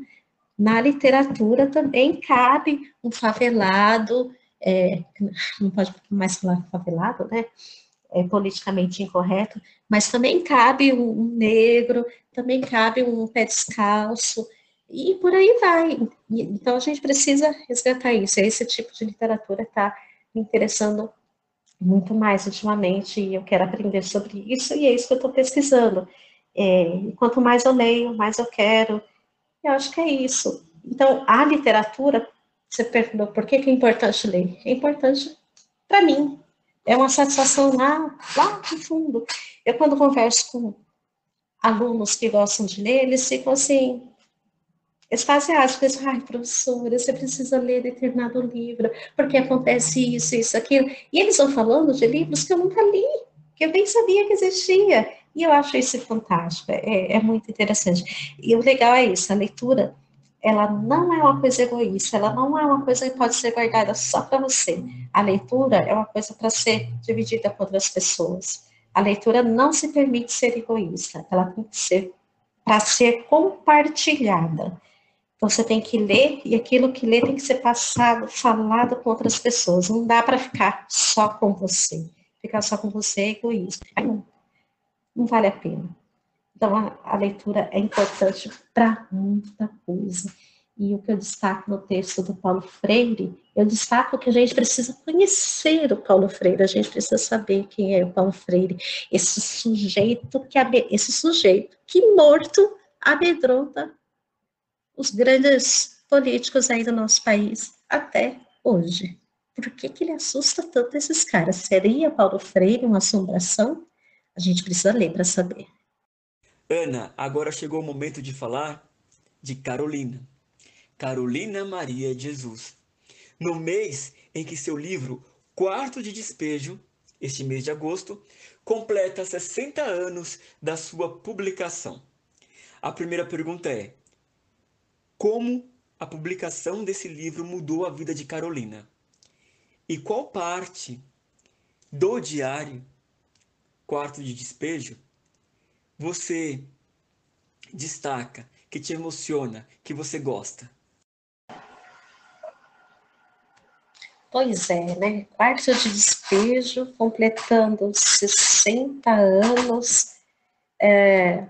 Na literatura também cabe um favelado, é, não pode mais falar favelado, né? É politicamente incorreto, mas também cabe um negro, também cabe um pé descalço, e por aí vai. Então a gente precisa resgatar isso. Esse tipo de literatura está me interessando muito mais ultimamente e eu quero aprender sobre isso e é isso que eu estou pesquisando. É, quanto mais eu leio, mais eu quero. Eu acho que é isso. Então, a literatura, você perguntou por que, que é importante ler? É importante para mim. É uma satisfação lá, lá no fundo. Eu, quando converso com alunos que gostam de ler, eles ficam assim, extasiados, pensam, ai, professora, você precisa ler determinado livro, porque acontece isso, isso, aquilo. E eles vão falando de livros que eu nunca li, que eu nem sabia que existia. E eu acho isso fantástico, é, é muito interessante. E o legal é isso, a leitura, ela não é uma coisa egoísta, ela não é uma coisa que pode ser guardada só para você. A leitura é uma coisa para ser dividida com outras pessoas. A leitura não se permite ser egoísta, ela tem que ser para ser compartilhada. Você tem que ler e aquilo que lê tem que ser passado, falado com outras pessoas. Não dá para ficar só com você. Ficar só com você é egoísta. Não, não vale a pena. Então, a, a leitura é importante para muita coisa. E o que eu destaco no texto do Paulo Freire, eu destaco que a gente precisa conhecer o Paulo Freire, a gente precisa saber quem é o Paulo Freire, esse sujeito que esse sujeito que morto amedronta os grandes políticos aí do nosso país até hoje. Por que, que ele assusta tanto esses caras? Seria Paulo Freire uma assombração? A gente precisa ler para saber. Ana, agora chegou o momento de falar de Carolina. Carolina Maria Jesus. No mês em que seu livro Quarto de Despejo, este mês de agosto, completa 60 anos da sua publicação. A primeira pergunta é: como a publicação desse livro mudou a vida de Carolina. E qual parte do diário Quarto de Despejo você destaca, que te emociona, que você gosta? Pois é, né? Quarto de Despejo, completando 60 anos. É,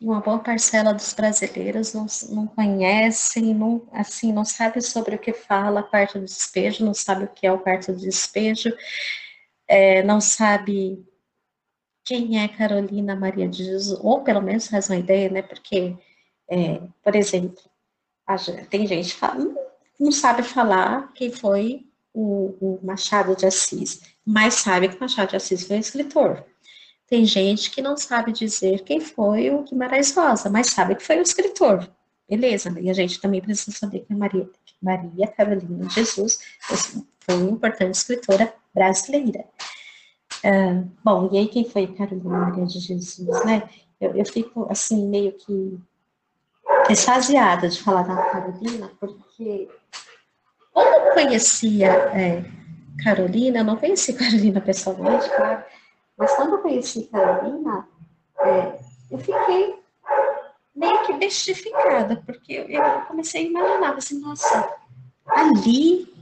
uma boa parcela dos brasileiros não, não conhecem, não, assim, não sabe sobre o que fala a quarto do despejo, não sabe o que é o quarto do despejo, é, não sabe quem é Carolina Maria de Jesus, ou pelo menos faz uma ideia, né, porque, é, por exemplo, a, tem gente que fala, não sabe falar quem foi o, o Machado de Assis, mas sabe que Machado de Assis foi um escritor, tem gente que não sabe dizer quem foi o Guimarães Rosa, mas sabe que foi o escritor. Beleza, né? e a gente também precisa saber que Maria, Maria Carolina Jesus foi uma importante escritora brasileira. Uh, bom, e aí quem foi Carolina Maria de Jesus, né? Eu, eu fico, assim, meio que extasiada de falar da Carolina, porque quando eu conhecia é, Carolina, eu não conheci Carolina pessoalmente, claro, mas quando eu conheci Carolina, é, eu fiquei meio que bestificada, porque eu comecei a imaginar, assim, nossa, ali,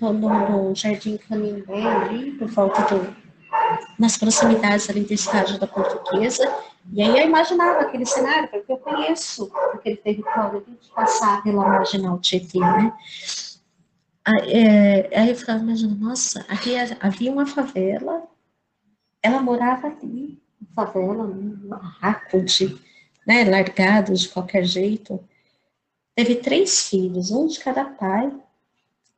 no, no Jardim Canindé, ali, por volta do, nas proximidades ali do estádio da Portuguesa, e aí eu imaginava aquele cenário, porque eu conheço aquele território de passar pela Marginal Tietê, né? Aí, é, aí eu ficava imaginando, nossa, havia, havia uma favela ela morava ali, na favela, num barraco de, né, largado de qualquer jeito. Teve três filhos, um de cada pai,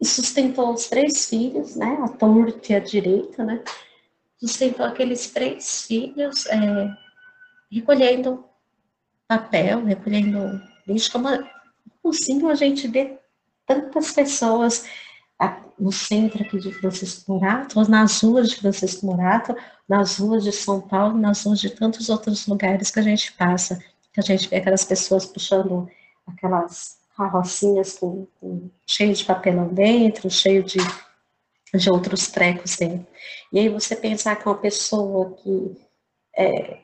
e sustentou os três filhos, né, a torta e a direita, né, sustentou aqueles três filhos, é, recolhendo papel, recolhendo lixo, como possível a gente ver tantas pessoas no centro aqui de Francisco Morato, ou nas ruas de Francisco Morato, nas ruas de São Paulo, nas ruas de tantos outros lugares que a gente passa, que a gente vê aquelas pessoas puxando aquelas carrocinhas com, com cheio de papelão dentro, cheio de de outros trecos dentro. E aí você pensar que uma pessoa que é,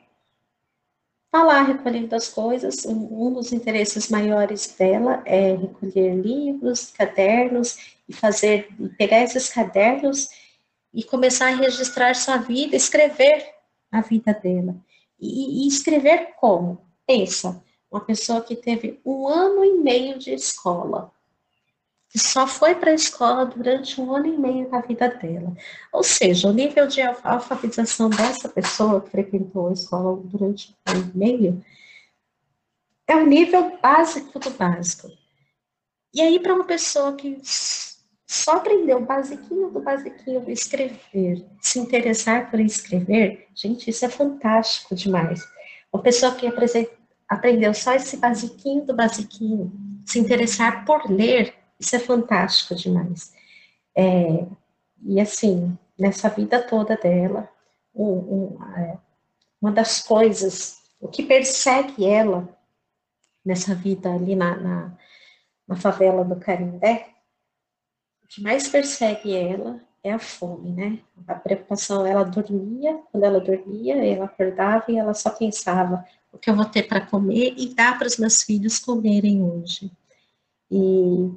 lá recolhendo as coisas, um dos interesses maiores dela é recolher livros, cadernos e fazer, pegar esses cadernos e começar a registrar sua vida, escrever a vida dela. E, e escrever como? Pensa, uma pessoa que teve um ano e meio de escola, só foi para a escola durante um ano e meio da vida dela. Ou seja, o nível de alfabetização dessa pessoa que frequentou a escola durante um ano e meio é o nível básico do básico. E aí, para uma pessoa que só aprendeu o basiquinho do basiquinho escrever, se interessar por escrever, gente, isso é fantástico demais. Uma pessoa que aprendeu só esse basiquinho do basiquinho, se interessar por ler, isso é fantástico demais. É, e assim, nessa vida toda dela, um, um, é, uma das coisas, o que persegue ela nessa vida ali na, na, na favela do Carindé, o que mais persegue ela é a fome, né? A preocupação, ela dormia, quando ela dormia, ela acordava e ela só pensava o que eu vou ter para comer e dar para os meus filhos comerem hoje. E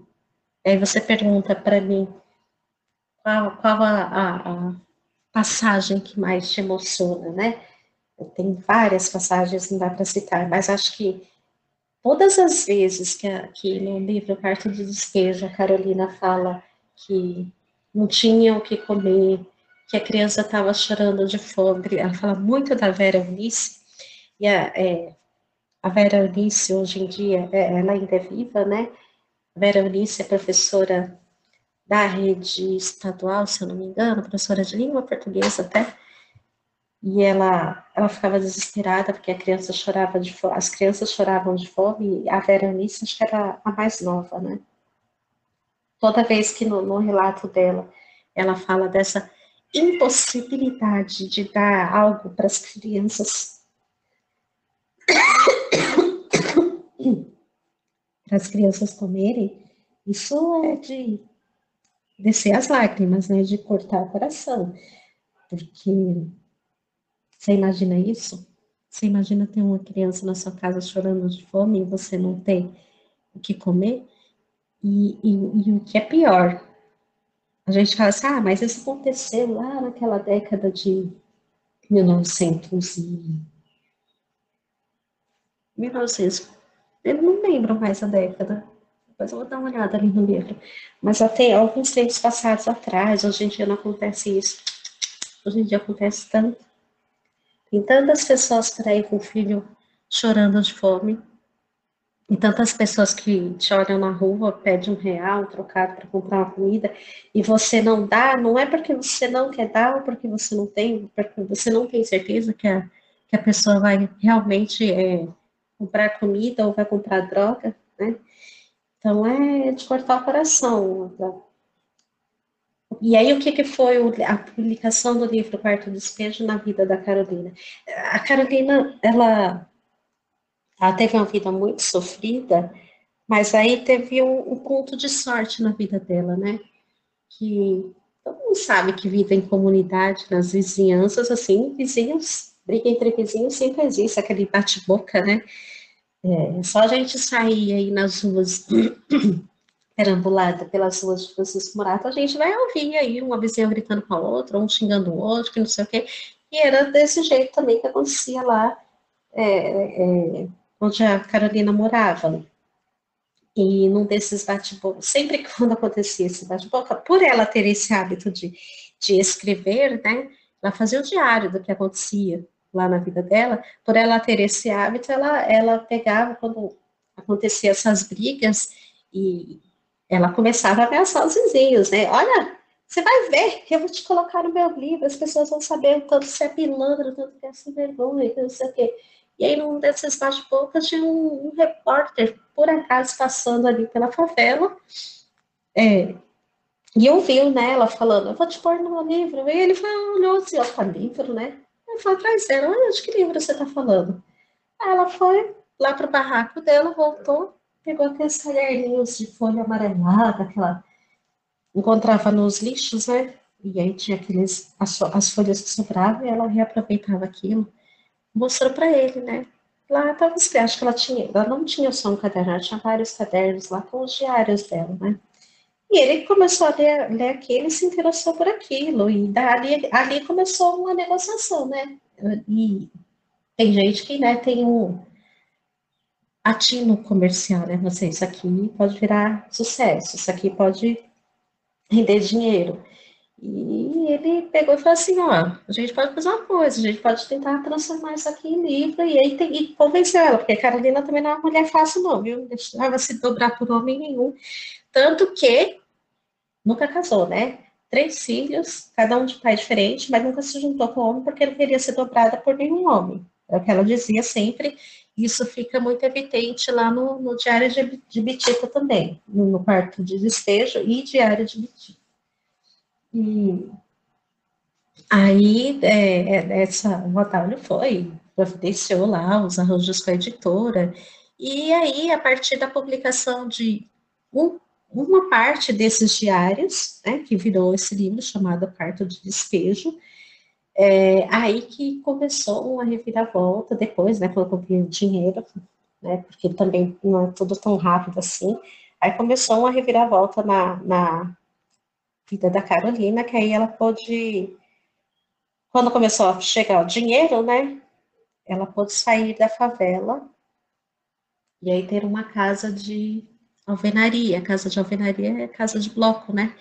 Aí você pergunta para mim qual, qual a, a, a, passagem que mais te emociona, né? Tem várias passagens, não dá para citar, mas acho que todas as vezes que, que no livro Carta de Despejo a Carolina fala que não tinha o que comer, que a criança estava chorando de fome, ela fala muito da Vera Eunice, e a, é, a Vera Eunice hoje em dia, é, ela ainda é viva, né? Vera Eunice é professora da rede estadual, se eu não me engano, professora de língua portuguesa até, e ela, ela ficava desesperada porque a criança chorava de fome, as crianças choravam de fome, e a Vera Eunice acho que era a mais nova, né? Toda vez que no, no relato dela, ela fala dessa impossibilidade de dar algo para as crianças para as crianças comerem, isso é de descer as lágrimas, né? De cortar o coração. Porque você imagina isso? Você imagina ter uma criança na sua casa chorando de fome e você não tem o que comer? E, e, e o que é pior, a gente fala assim, ah, mas isso aconteceu lá naquela década de 1900 e... 1900 eu não lembro mais a década. Depois eu vou dar uma olhada ali no livro. Mas até alguns tempos passados atrás, hoje em dia não acontece isso. Hoje em dia acontece tanto. Tem tantas pessoas por aí com o filho chorando de fome. E tantas pessoas que te olham na rua, pedem um real, trocado para comprar uma comida, e você não dá, não é porque você não quer dar ou porque você não tem, porque você não tem certeza que a, que a pessoa vai realmente é, comprar comida ou vai comprar droga, né? Então é de cortar o coração. E aí, o que, que foi a publicação do livro Quarto Despejo na vida da Carolina? A Carolina, ela, ela teve uma vida muito sofrida, mas aí teve um, um ponto de sorte na vida dela, né? Que todo mundo sabe que vida em comunidade, nas vizinhanças, assim, vizinhos, briga entre vizinhos sempre existe, aquele bate-boca, né? É, só a gente sair aí nas ruas, perambulada pelas ruas de Francisco Morato, a gente vai ouvir aí uma vizinha gritando com a outra, um xingando o outro, que não sei o quê. E era desse jeito também que acontecia lá é, é, onde a Carolina morava. E num desses bate-boca, sempre que quando acontecia esse bate-boca, por ela ter esse hábito de, de escrever, né, ela fazia o diário do que acontecia lá na vida dela, por ela ter esse hábito, ela, ela pegava, quando acontecia essas brigas, e ela começava a ameaçar os vizinhos, né? Olha, você vai ver que eu vou te colocar no meu livro, as pessoas vão saber o tanto você é pilantra, o tanto que é sem vergonha, não sei o quê. E aí, num desses bate-bocas, tinha um, um, repórter, por acaso, passando ali pela favela, é, e ouviu, né, ela falando, eu vou te pôr no meu livro. E ele falou, olhou assim, ó, tá livro, né? Eu fui atrás dela, olha, de que livro você está falando? Aí ela foi lá para o barraco dela, voltou, pegou aqueles caderninhos de folha amarelada, aquela, encontrava nos lixos, né? E aí tinha aqueles, as, as folhas que sobravam e ela reaproveitava aquilo, mostrou para ele, né? Lá estava escrito, acho que ela tinha, ela não tinha só um caderno, ela tinha vários cadernos lá com os diários dela, né? E ele começou a ler, ler aquilo e se interessou por aquilo, e dali, ali começou uma negociação, né? E tem gente que, né, tem um atino comercial, né? Você, isso aqui pode virar sucesso, isso aqui pode render dinheiro. E ele pegou e falou assim, ó, a gente pode fazer uma coisa, a gente pode tentar transformar isso aqui em livro, e aí tem, e convenceu ela, porque a Carolina também não é uma mulher fácil não, viu? Não deixava se dobrar por homem nenhum. Tanto que nunca casou, né? Três filhos, cada um de pai diferente, mas nunca se juntou com homem porque não queria ser dobrada por nenhum homem. É o que ela dizia sempre, isso fica muito evidente lá no, no Diário de, de Bitita também, no, quarto de despejo e Diário de Bitita. E aí, é, é essa, o Otávio foi, providenciou lá os arranjos com a editora, e aí, a partir da publicação de um, uma parte desses diários, né, que virou esse livro chamado Carta de Despejo, é, aí que começou uma reviravolta depois, né, quando eu vi o dinheiro, né, porque também não é tudo tão rápido assim, aí começou uma reviravolta na, na vida da Carolina, que aí ela pôde, quando começou a chegar o dinheiro, né, ela pôde sair da favela e aí ter uma casa de alvenaria. Casa de alvenaria é casa de bloco, né?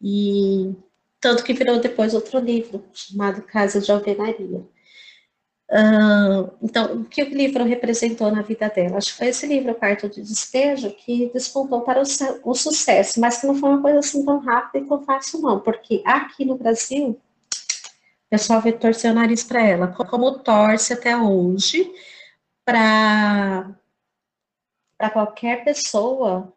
E tanto que virou depois outro livro chamado Casa de Alvenaria. Uh, então, o que o livro representou na vida dela? Acho que foi esse livro, Quarto de Despejo, que despontou para o, o, sucesso, mas que não foi uma coisa assim tão rápida e tão fácil, não, porque aqui no Brasil, o pessoal veio torcer o nariz para ela, como torce até hoje para qualquer pessoa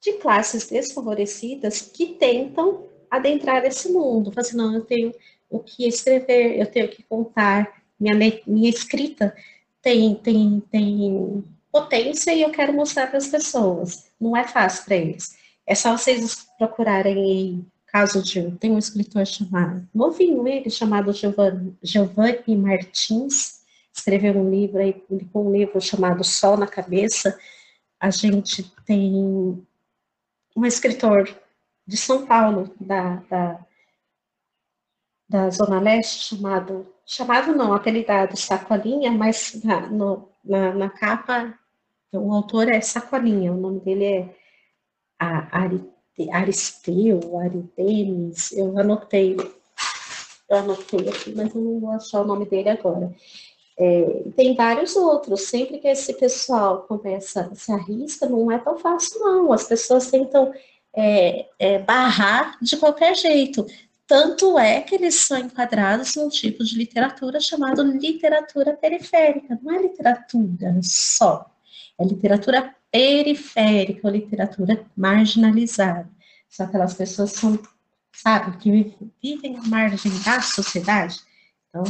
de classes desfavorecidas que tentam adentrar esse mundo. Fazer, assim, não, eu tenho o que escrever, eu tenho que contar minha, minha escrita tem, tem, tem potência e eu quero mostrar para as pessoas. Não é fácil para eles. É só vocês procurarem caso de. Tem um escritor chamado, novinho ele, chamado Giovanni, Giovanni Martins, escreveu um livro aí, publicou um livro chamado Sol na Cabeça. A gente tem um escritor de São Paulo, da, da, da Zona Leste, chamado chamado não, apelidado Sacolinha, mas na, no, na, na, capa o autor é Sacolinha, o nome dele é Aristeu, Aridemes, eu anotei, eu anotei aqui, mas eu não vou achar o nome dele agora. É, tem vários outros, sempre que esse pessoal começa, se arrisca, não é tão fácil não, as pessoas tentam é, é, barrar de qualquer jeito. Tanto é que eles são enquadrados num tipo de literatura chamado literatura periférica. Não é literatura só, é literatura periférica, ou literatura marginalizada. São aquelas pessoas são, sabe, que vivem à margem da sociedade. Então,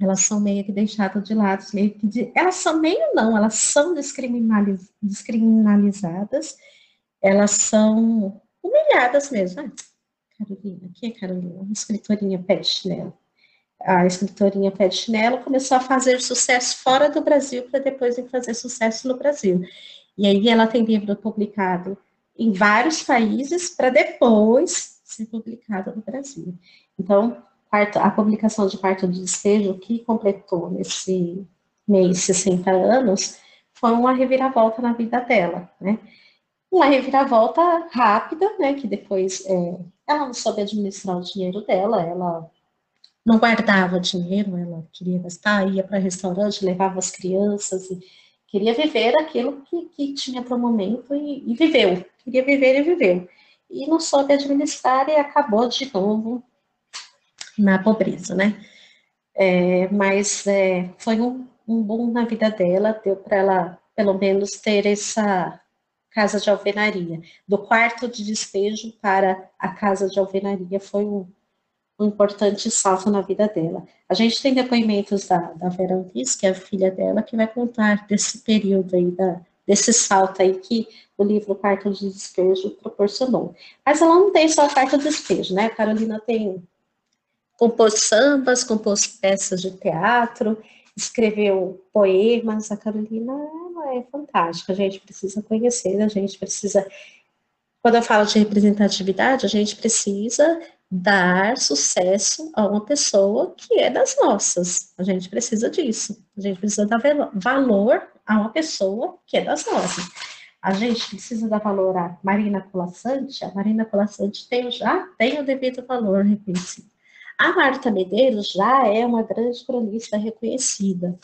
elas são meio que deixadas de lado, meio que de, elas são meio não, elas são descriminaliz, descriminalizadas, elas são humilhadas mesmo. Né? Carolina, quem é Carolina? A escritorinha pé de chinelo. A escritorinha pé de chinelo começou a fazer sucesso fora do Brasil para depois fazer sucesso no Brasil. E aí ela tem livro publicado em vários países para depois ser publicado no Brasil. Então, a publicação de Parto de Despejo, que completou nesse mês 60 anos, foi uma reviravolta na vida dela, né? Uma reviravolta rápida, né, que depois é, ela não soube administrar o dinheiro dela, ela não guardava dinheiro, ela queria gastar, ia para restaurante, levava as crianças e queria viver aquilo que, que tinha para o momento e, e, viveu, queria viver e viveu. E não soube administrar e acabou de novo na pobreza, né? É, mas é, foi um, um boom na vida dela, deu para ela pelo menos ter essa casa de alvenaria. Do quarto de despejo para a casa de alvenaria foi um, um importante salto na vida dela. A gente tem depoimentos da, da Vera Antis, que é a filha dela, que vai contar desse período aí da, desse salto aí que o livro Carta de Despejo proporcionou. Mas ela não tem só Carta de Despejo, né? A Carolina tem compôs sambas, compôs peças de teatro, escreveu poemas. A Carolina ela é fantástica, a gente precisa conhecer, a gente precisa. Quando eu falo de representatividade, a gente precisa dar sucesso a uma pessoa que é das nossas. A gente precisa disso. A gente precisa dar valor a uma pessoa que é das nossas. A gente precisa dar valor a Marina Colassante. A Marina Colassante tem, já tem o devido valor reconhecido. A Marta Medeiros já é uma grande cronista reconhecida.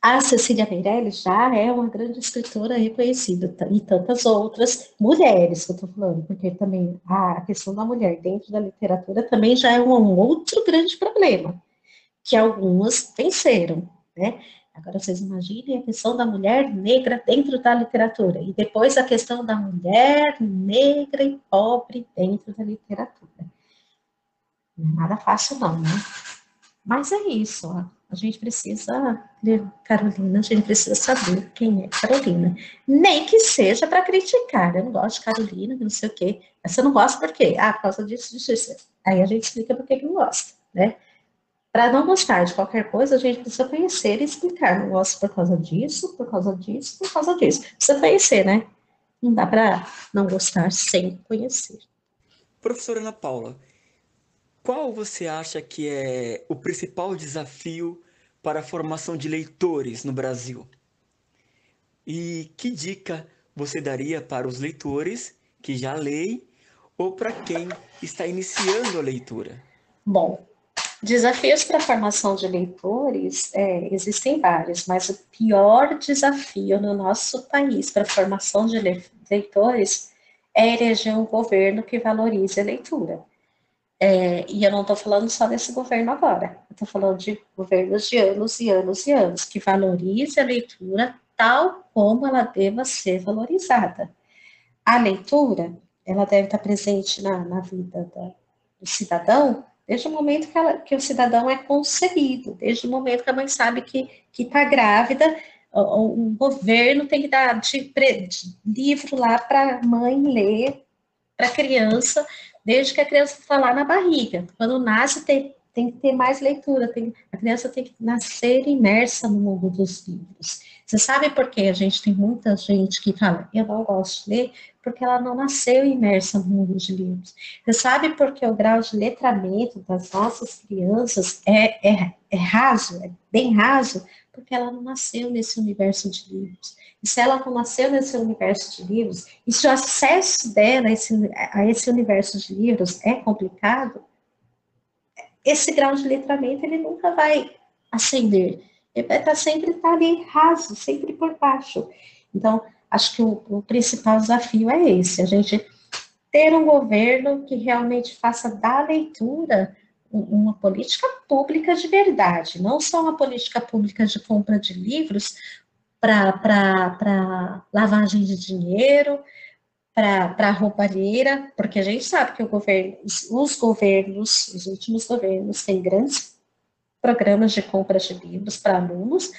A Cecília Meirelles já é uma grande escritora reconhecida, e tantas outras mulheres que eu estou falando, porque também a questão da mulher dentro da literatura também já é um outro grande problema, que algumas venceram, né? Agora vocês imaginem a questão da mulher negra dentro da literatura, e depois a questão da mulher negra e pobre dentro da literatura. Nada fácil não, né? Mas é isso, ó. A gente precisa Carolina, a gente precisa saber quem é Carolina. Nem que seja para criticar. Eu não gosto de Carolina, não sei o quê. Mas você não gosta por quê? Ah, por causa disso, disso, disso. Aí a gente explica por que não gosta, né? Para não gostar de qualquer coisa, a gente precisa conhecer e explicar. Não gosto por causa disso, por causa disso, por causa disso. Precisa conhecer, né? Não dá para não gostar sem conhecer. Professora Ana Paula, qual você acha que é o principal desafio para a formação de leitores no Brasil? E que dica você daria para os leitores que já leem ou para quem está iniciando a leitura? Bom, desafios para a formação de leitores é, existem vários, mas o pior desafio no nosso país para a formação de leitores é eleger um governo que valorize a leitura. É, e eu não estou falando só desse governo agora, estou falando de governos de anos e anos e anos, que valorize a leitura tal como ela deva ser valorizada. A leitura, ela deve estar presente na, na vida da, do cidadão desde o momento que, ela, que, o cidadão é concebido, desde o momento que a mãe sabe que está grávida, o, o, governo tem que dar de, de livro lá para a mãe ler, para a criança, desde que a criança está lá na barriga. Quando nasce, tem, tem que ter mais leitura, tem, a criança tem que nascer imersa no mundo dos livros. Você sabe por que a gente tem muita gente que fala, eu não gosto de ler, porque ela não nasceu imersa no mundo de livros. Você sabe por que o grau de letramento das nossas crianças é, é, é raso, é bem raso? Porque ela não nasceu nesse universo de livros. E se ela não nasceu nesse universo de livros, e se o acesso dela a esse, a esse universo de livros é complicado, esse grau de letramento ele nunca vai ascender. Ele vai estar sempre estar ali raso, sempre por baixo. Então, acho que o, o principal desafio é esse, a gente ter um governo que realmente faça da leitura uma política pública de verdade, não só uma política pública de compra de livros, para lavagem de dinheiro, para roubalheira, porque a gente sabe que governo, os, os governos, os últimos governos, têm grandes programas de compra de livros para alunos,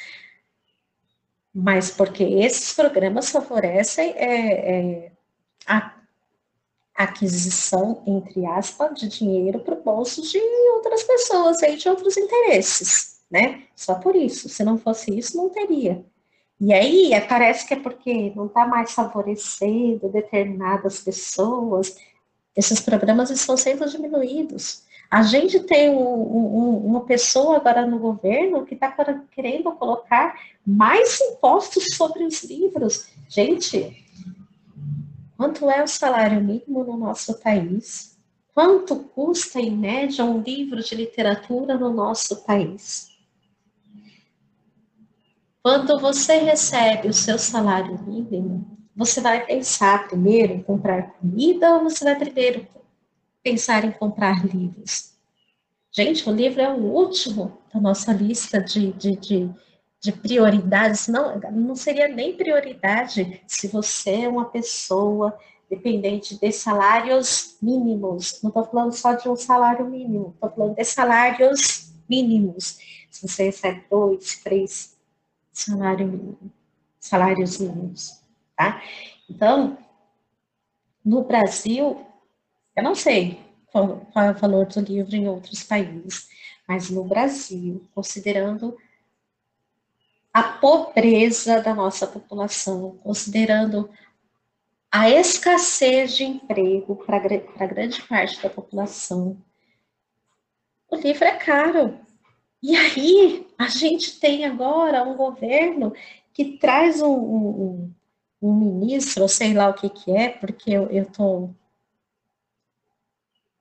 mas porque esses programas favorecem é, é, a aquisição, entre aspas, de dinheiro para o bolso de outras pessoas e de outros interesses, né? Só por isso. Se não fosse isso, não teria. E aí parece que é porque não está mais favorecendo determinadas pessoas, esses programas estão sendo diminuídos. A gente tem um, um, uma pessoa agora no governo que está querendo colocar mais impostos sobre os livros. Gente, quanto é o salário mínimo no nosso país? Quanto custa, em média, um livro de literatura no nosso país? Quando você recebe o seu salário mínimo, você vai pensar primeiro em comprar comida ou você vai primeiro pensar em comprar livros? Gente, o livro é o último da nossa lista de, de, de, de prioridades. Não, não seria nem prioridade se você é uma pessoa dependente de salários mínimos. Não estou falando só de um salário mínimo, estou falando de salários mínimos. Se você recebe dois, três salário mínimo. salários mínimos, tá? Então, no Brasil, eu não sei qual, qual é o valor do livro em outros países, mas no Brasil, considerando a pobreza da nossa população, considerando a escassez de emprego para grande parte da população, o livro é caro. E aí, a gente tem agora um governo que traz um, um, um ministro, ou sei lá o que que é, porque eu estou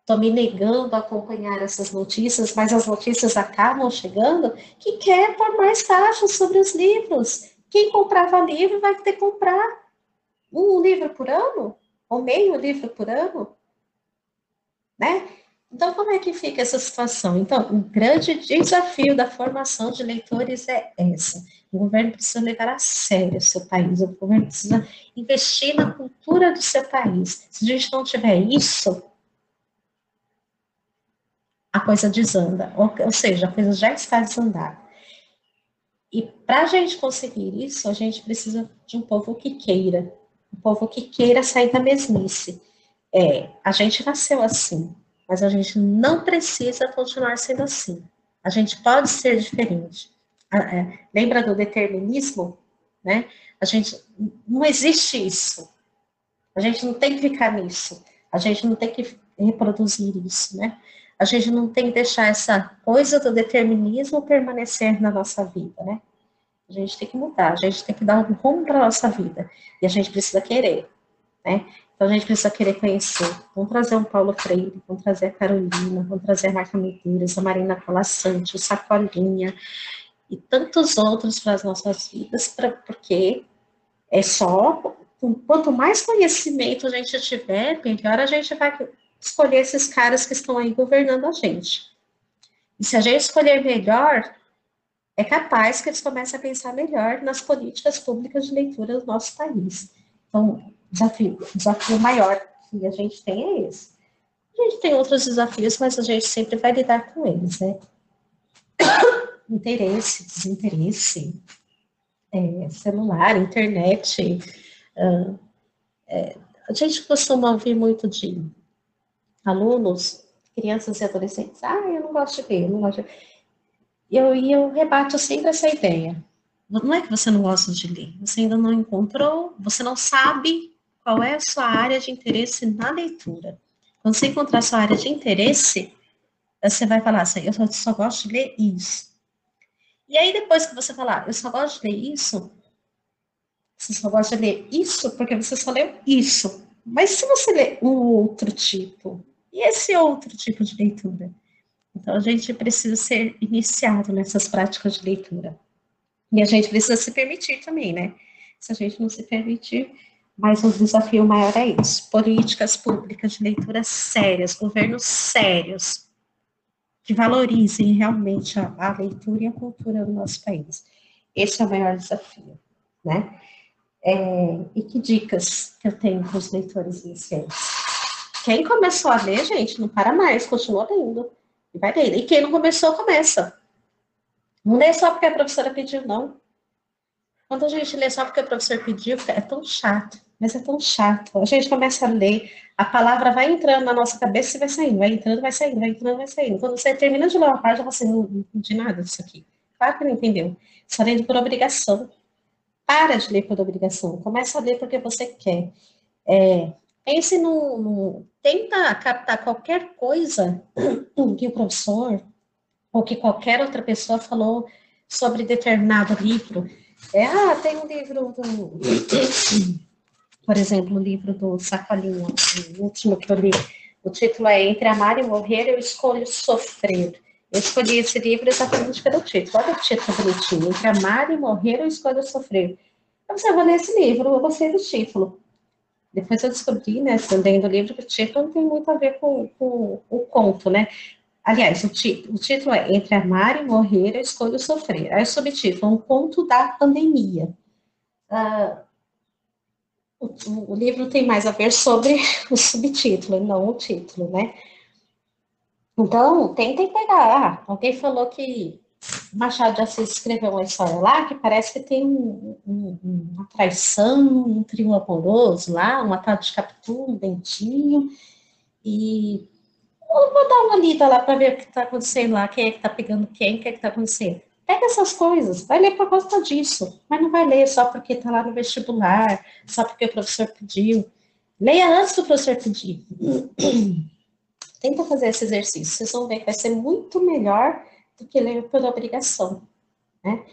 tô me negando a acompanhar essas notícias, mas as notícias acabam chegando, que quer pôr mais taxas sobre os livros. Quem comprava livro vai ter que comprar um livro por ano, ou meio livro por ano, né? Então, como é que fica essa situação? Então, o grande desafio da formação de leitores é essa. O governo precisa levar a sério o seu país, o governo precisa investir na cultura do seu país. Se a gente não tiver isso, a coisa desanda, ou, ou seja, a coisa já está desandada. E para a gente conseguir isso, a gente precisa de um povo que queira, um povo que queira sair da mesmice. É, a gente nasceu assim, mas a gente não precisa continuar sendo assim. A gente pode ser diferente. É, lembra do determinismo? Né? A gente não existe isso. A gente não tem que ficar nisso. A gente não tem que reproduzir isso, né? A gente não tem que deixar essa coisa do determinismo permanecer na nossa vida, né? A gente tem que mudar, a gente tem que dar um rumo para a nossa vida. E a gente precisa querer, né? Então a gente precisa querer conhecer. Vamos trazer um Paulo Freire, vamos trazer a Carolina, vamos trazer a Marta Medeiros, a Marina Colassante, o Sacolinha e tantos outros para as nossas vidas, pra, porque é só quanto mais conhecimento a gente tiver, melhor a gente vai escolher esses caras que estão aí governando a gente. E se a gente escolher melhor, é capaz que eles comecem a pensar melhor nas políticas públicas de leitura do nosso país. Então, desafio, desafio maior que a gente tem é esse. A gente tem outros desafios, mas a gente sempre vai lidar com eles, né? Interesse, desinteresse, é, celular, internet. Uh, é, a gente costuma ouvir muito de alunos, crianças e adolescentes, ah, eu não gosto de ver, eu não gosto de eu, e eu rebato sempre essa ideia. Não é que você não gosta de ler, você ainda não encontrou, você não sabe qual é a sua área de interesse na leitura. Quando você encontrar a sua área de interesse, você vai falar assim, eu só gosto de ler isso. E aí, depois que você falar, eu só gosto de ler isso, você só gosta de ler isso porque você só leu isso. Mas se você ler um outro tipo, e esse outro tipo de leitura? Então, a gente precisa ser iniciado nessas práticas de leitura. E a gente precisa se permitir também, né? Se a gente não se permitir, mas o desafio maior é isso: políticas públicas de leitura sérias, governos sérios, que valorizem realmente a, a leitura e a cultura do nosso país. Esse é o maior desafio, né? É, e que dicas que eu tenho para os leitores iniciantes? Quem começou a ler, gente, não para mais, continua lendo. E vai lendo. E quem não começou, começa. Não lê só porque a professora pediu, não. Quando a gente lê só porque a professora pediu, é tão chato. Mas é tão chato. A gente começa a ler, a palavra vai entrando na nossa cabeça e vai saindo, vai entrando, vai saindo, vai entrando, vai saindo. Quando você termina de ler uma página, você não entendi nada disso aqui. Claro que não entendeu. Só lendo por obrigação. Para de ler por obrigação. Começa a ler porque você quer. É, Pense no, no, Tenta captar qualquer coisa que o professor ou que qualquer outra pessoa falou sobre determinado livro. É, ah, tem um livro do. Por exemplo, o livro do Sacolinha, o último que eu li. O título é Entre Amar e Morrer, eu escolho sofrer. Eu escolhi esse livro exatamente pelo título. Olha o título bonitinho. Entre Amar e Morrer, eu escolho sofrer. Então, você vai ler esse livro, eu gostei do título. Depois eu descobri, né, lendo o livro, que o título não tem muito a ver com, com o conto, né? Aliás, o, o, título é Entre Amar e Morrer, eu escolho sofrer. Aí o subtítulo, um conto da pandemia. Ah, o, o, livro tem mais a ver sobre o subtítulo, não o título, né? Então, tentem pegar. Ah, alguém falou que Machado de Assis escreveu uma história lá que parece que tem um, um, uma traição, um trio amoroso lá, uma tal de Capitu, um Bentinho, e vou dar uma lida lá para ver o que está acontecendo lá, quem é que está pegando quem, o que é que está acontecendo. Pega essas coisas, vai ler por causa disso, mas não vai ler só porque está lá no vestibular, só porque o professor pediu. Leia antes do professor pedir. Tenta fazer esse exercício, vocês vão ver que vai ser muito melhor do que ler por obrigação. Né?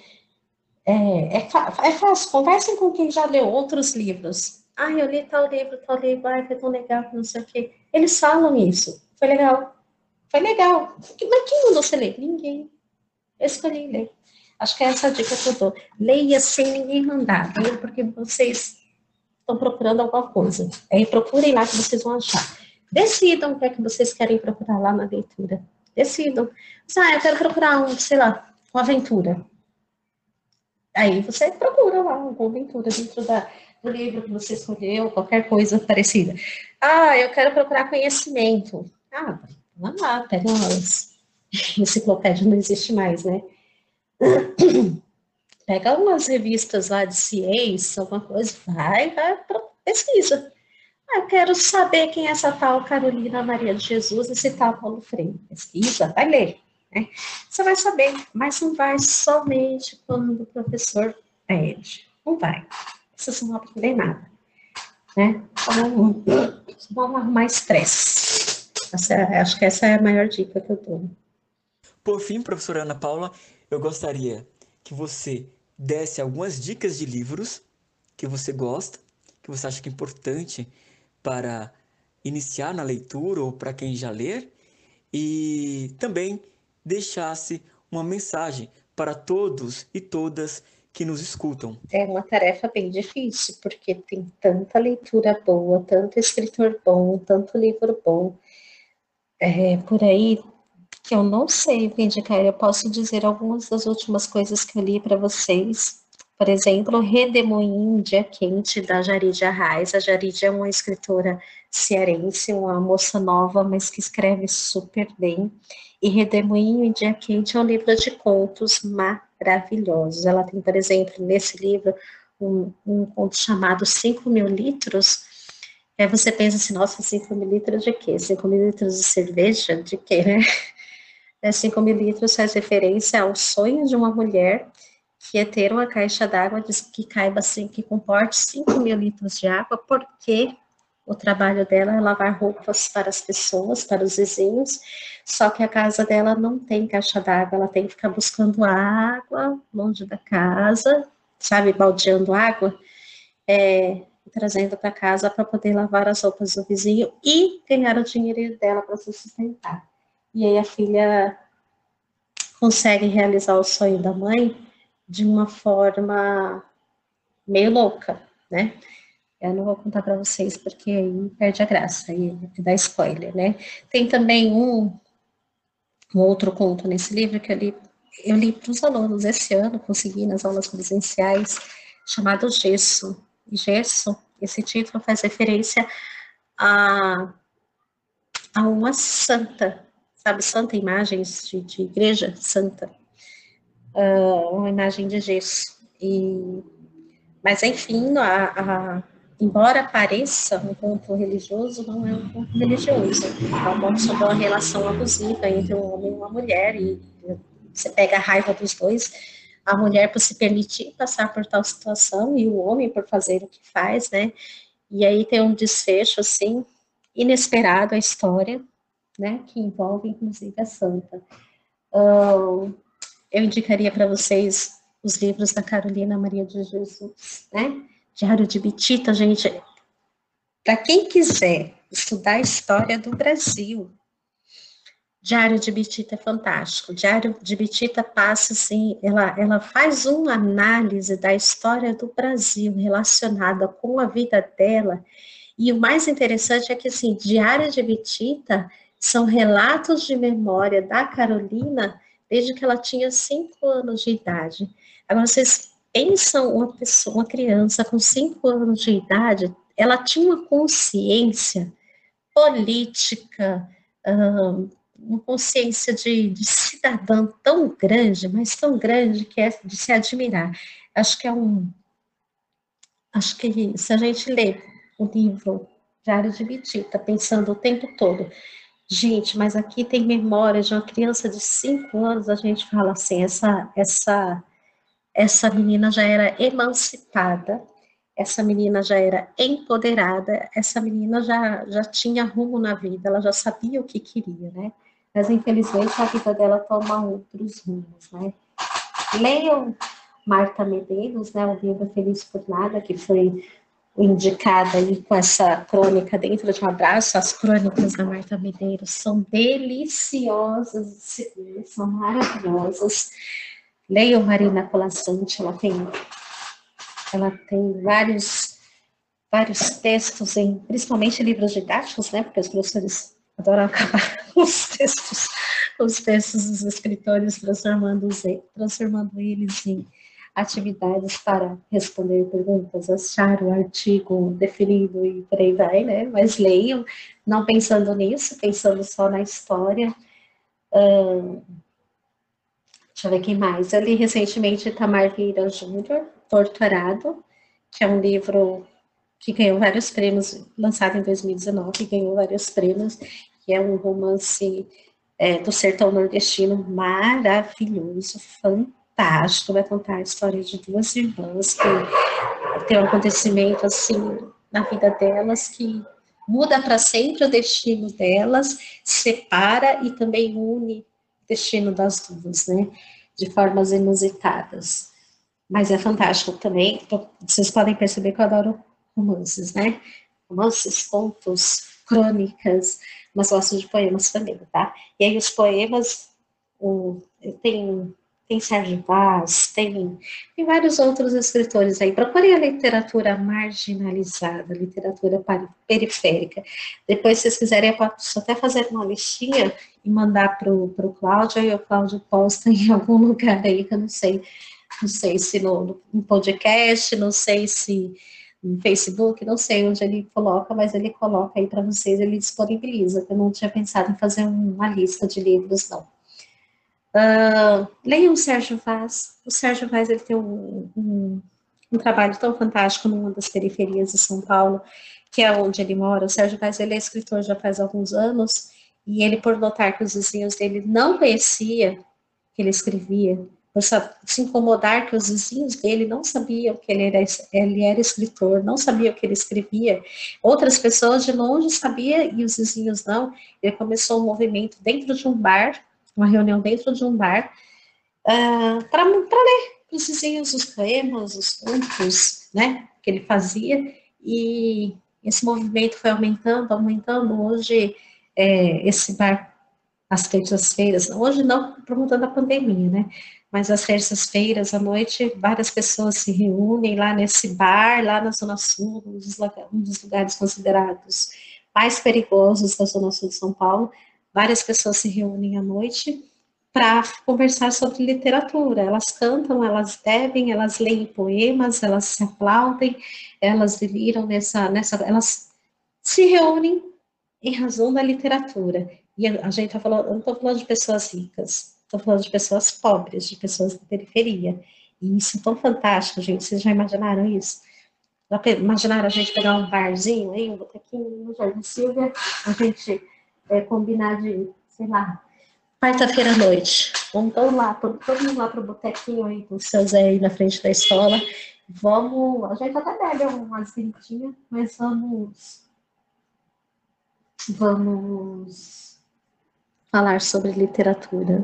É, é, é fácil, conversem com quem já leu outros livros. Ah, eu li tal livro, tal livro, ai, foi tão legal, não sei o quê. Eles falam isso. Foi legal. Foi legal. Mas quem mandou você ler? Ninguém. Eu escolhi ler. Acho que é essa dica que eu dou. Leia sem ninguém mandar, leia porque vocês estão procurando alguma coisa. Aí procurem lá que vocês vão achar. Decidam o que é que vocês querem procurar lá na leitura. Decidam. Ah, eu quero procurar um, sei lá, uma aventura. Aí você procura lá alguma aventura dentro da, do livro que você escolheu, qualquer coisa parecida. Ah, eu quero procurar conhecimento. Ah, vamos lá, pega umas. Enciclopédia não existe mais, né? Pega umas revistas lá de ciência, alguma coisa, vai, vai, pesquisa. Ah, eu quero saber quem é essa tal Carolina Maria de Jesus esse tal Paulo Freire. Pesquisa, vai ler. Né? Você vai saber, mas não vai somente quando o professor pede. Não vai. Vocês não vão nada. Né? Então, vão arrumar estresse. É, acho que essa é a maior dica que eu dou. Por fim, professora Ana Paula, eu gostaria que você desse algumas dicas de livros que você gosta, que você acha que é importante para iniciar na leitura ou para quem já ler, e também deixasse uma mensagem para todos e todas que nos escutam. É uma tarefa bem difícil, porque tem tanta leitura boa, tanto escritor bom, tanto livro bom. É, por aí que eu não sei indicar. Eu posso dizer algumas das últimas coisas que eu li para vocês. Por exemplo, Redemoinho, Dia Quente, da Jaridia Arraes. A Jaridia é uma escritora cearense, uma moça nova, mas que escreve super bem. E Redemoinho e Dia Quente é um livro de contos maravilhosos. Ela tem, por exemplo, nesse livro, um, um conto chamado 5 mil litros. Aí você pensa assim, nossa, 5 mil litros de quê? 5 mil litros de cerveja? De quê, né? 5 mil litros faz referência ao sonho de uma mulher que é ter uma caixa d'água que caiba assim, que comporte 5 mil litros de água, porque o trabalho dela é lavar roupas para as pessoas, para os vizinhos, só que a casa dela não tem caixa d'água, ela tem que ficar buscando água longe da casa, sabe, baldeando água, é, trazendo para casa para poder lavar as roupas do vizinho e ganhar o dinheiro dela para se sustentar. E aí a filha consegue realizar o sonho da mãe de uma forma meio louca, né? Eu não vou contar para vocês porque aí perde a graça e dá spoiler, né? Tem também um, um outro conto nesse livro que eu li, eu li para os alunos esse ano, consegui nas aulas presenciais, chamado Gesso. Gesso, esse título faz referência a, a uma santa, sabe, santa imagens de, de igreja santa, uh, uma imagem de gesso. E, mas, enfim, a, a, embora pareça um ponto religioso, não é um ponto religioso. É um ponto sobre uma relação abusiva entre um homem e uma mulher, e você pega a raiva dos dois, a mulher por se permitir passar por tal situação e o homem por fazer o que faz, né? E aí tem um desfecho, assim, inesperado a história, né, que envolve inclusive a santa. Uh, eu indicaria para vocês os livros da Carolina Maria de Jesus, né? Diário de Bitita, gente. Para quem quiser estudar a história do Brasil, Diário de Bitita é fantástico. Diário de Bitita passa assim, ela, ela faz uma análise da história do Brasil relacionada com a vida dela. E o mais interessante é que assim, Diário de Bitita são relatos de memória da Carolina desde que ela tinha cinco anos de idade. Agora, vocês pensam uma pessoa, uma criança com cinco anos de idade, ela tinha uma consciência política, uma consciência de, de cidadão tão grande, mas tão grande que é de se admirar. Acho que é um. Acho que se a gente lê o livro Diário de Bitita, pensando o tempo todo, gente, mas aqui tem memória de uma criança de cinco anos, a gente fala assim, essa, essa, essa menina já era emancipada, essa menina já era empoderada, essa menina já, já tinha rumo na vida, ela já sabia o que queria, né? Mas infelizmente a vida dela toma outros rumos, né? Leiam Marta Medeiros, né, o livro Feliz por Nada, que foi indicada aí com essa crônica dentro de um abraço, as crônicas da Marta Medeiros são deliciosas, são maravilhosas. Leiam Marina Colassante, ela tem ela tem vários, vários textos, em, principalmente livros didáticos, né? Porque os professores adoram acabar os textos, os textos dos escritores, transformando, transformando eles em atividades para responder perguntas, achar o artigo definido e por aí vai, né? Mas leiam, não pensando nisso, pensando só na história. Uh, deixa eu ver quem mais. Eu li recentemente Tamar Vieira Júnior, Torturado, que é um livro que ganhou vários prêmios, lançado em 2019, ganhou vários prêmios, que é um romance é, do sertão nordestino maravilhoso, fantástico, vai contar a história de duas irmãs que tem um acontecimento assim na vida delas que muda para sempre o destino delas, separa e também une o destino das duas, né, de formas inusitadas mas é fantástico também. Vocês podem perceber que eu adoro romances, né? Romances, contos, crônicas, mas gosto de poemas também, tá? E aí os poemas, o, tem, tem Sérgio Vaz, tem, tem vários outros escritores aí. Procurem a literatura marginalizada, literatura periférica. Depois, se vocês quiserem, eu posso até fazer uma listinha e mandar para o Cláudio, e o Cláudio posta em algum lugar aí, que eu não sei não sei se no, no podcast, não sei se no Facebook, não sei onde ele coloca, mas ele coloca aí para vocês, ele disponibiliza. Eu não tinha pensado em fazer uma lista de livros, não. Uh, leiam o Sérgio Vaz. O Sérgio Vaz ele tem um, um, um, trabalho tão fantástico numa das periferias de São Paulo, que é onde ele mora. O Sérgio Vaz ele é escritor já faz alguns anos, e ele, por notar que os vizinhos dele não conhecia que ele escrevia, se incomodar que os vizinhos dele não sabiam que ele era, ele era escritor, não sabiam que ele escrevia. Outras pessoas de longe sabiam e os vizinhos não. Ele começou um movimento dentro de um bar, uma reunião dentro de um bar, uh, para ler para os vizinhos os poemas, os contos, né, que ele fazia. E esse movimento foi aumentando, aumentando. Hoje, é, esse bar, às terças-feiras, hoje não por conta da pandemia, né, mas às terças-feiras à noite várias pessoas se reúnem lá nesse bar, lá na Zona Sul, um dos lugares considerados mais perigosos da Zona Sul de São Paulo. Várias pessoas se reúnem à noite para conversar sobre literatura. Elas cantam, elas bebem, elas leem poemas, elas se aplaudem, elas deliram nessa, nessa, elas se reúnem em razão da literatura. E a gente está falando, eu não estou falando de pessoas ricas, Estou falando de pessoas pobres, de pessoas da periferia. E isso é tão fantástico, gente. Vocês já imaginaram isso? Já imaginaram a gente pegar um barzinho aí, um botequinho no Jardim Silvia, a gente é, combinar de, sei lá, quarta-feira à noite. Vamos lá, todo, mundo lá para o botequinho aí com o seu Zé aí na frente da escola. Vamos, a gente até bebe umas vintinhas, mas vamos, vamos falar sobre literatura.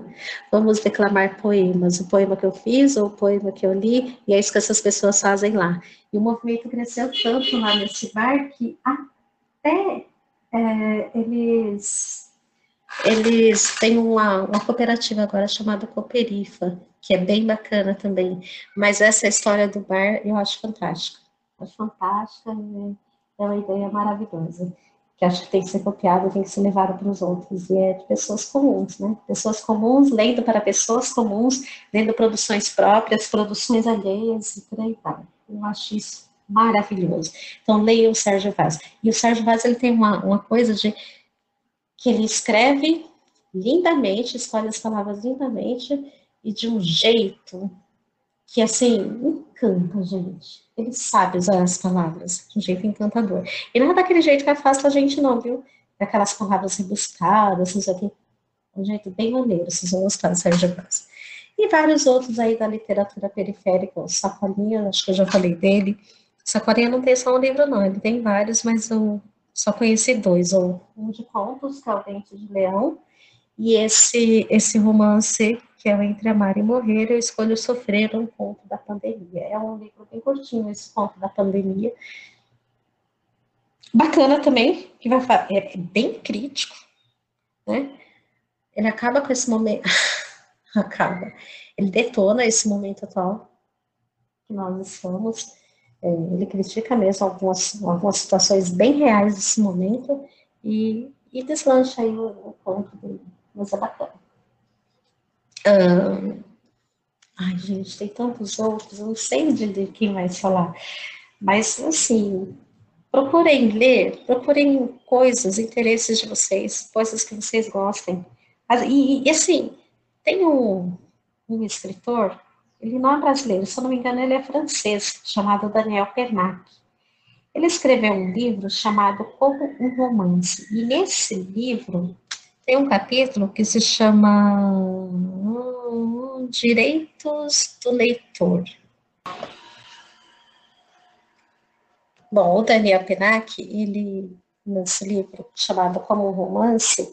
Vamos declamar poemas, o poema que eu fiz ou o poema que eu li, e é isso que essas pessoas fazem lá. E o movimento cresceu tanto lá nesse bar que até é, eles, eles têm uma, uma cooperativa agora chamada Cooperifa, que é bem bacana também. Mas essa história do bar eu acho fantástica. Acho fantástica, é uma ideia maravilhosa que acho que tem que ser copiado, tem que ser levado para os outros, e é de pessoas comuns, né? Pessoas comuns lendo para pessoas comuns, lendo produções próprias, produções alheias e por aí vai. Eu acho isso maravilhoso. Então, leia o Sérgio Vaz. E o Sérgio Vaz, ele tem uma, uma coisa de que ele escreve lindamente, escolhe as palavras lindamente e de um jeito que, assim, encanta, gente. Ele sabe usar as palavras de um jeito encantador. E não é daquele jeito que afasta a gente, não, viu? Daquelas palavras rebuscadas, isso aqui. Um jeito bem maneiro, vocês vão gostar do Sérgio Vaz. E vários outros aí da literatura periférica, o Sacolinha, acho que eu já falei dele. Sacolinha não tem só um livro, não, ele tem vários, mas eu só conheci dois, um de contos, que é o Dente de Leão, e esse, esse romance, que é o Entre Amar e Morrer, eu escolho Sofrer, um conto da pandemia. É um livro bem curtinho, esse conto da pandemia. Bacana também, que vai é bem crítico, né? Ele acaba com esse momento, acaba, ele detona esse momento atual que nós estamos, é, ele critica mesmo algumas, algumas situações bem reais desse momento e, e deslancha aí o, o ponto dele mas é bacana. Ah, ai, gente, tem tantos outros, eu não sei de, de quem mais falar. Mas, assim, procurem ler, procurem coisas, interesses de vocês, coisas que vocês gostem. E, e assim, tem um, um escritor, ele não é brasileiro, se eu não me engano, ele é francês, chamado Daniel Pernac. Ele escreveu um livro chamado Como um Romance. E nesse livro, tem um capítulo que se chama hum, Direitos do Leitor. Bom, o Daniel Pinac, ele, nesse livro chamado Como um Romance,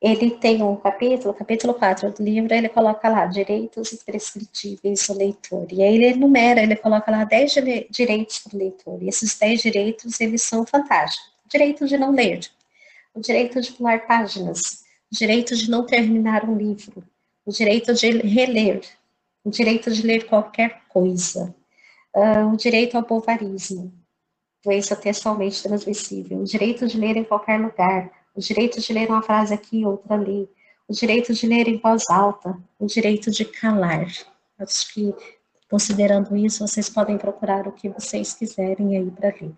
ele tem um capítulo, capítulo 4 do livro, ele coloca lá direitos imprescritíveis do leitor. E aí ele enumera, ele coloca lá 10 direitos do leitor. E esses 10 direitos, eles são fantásticos. Direito de não ler, o direito de pular páginas, o direito de não terminar um livro, o direito de reler, o direito de ler qualquer coisa, uh, o direito ao bovarismo, doença textualmente transmissível, o direito de ler em qualquer lugar, o direito de ler uma frase aqui outra ali, o direito de ler em voz alta, o direito de calar. Acho que, considerando isso, vocês podem procurar o que vocês quiserem aí para ler.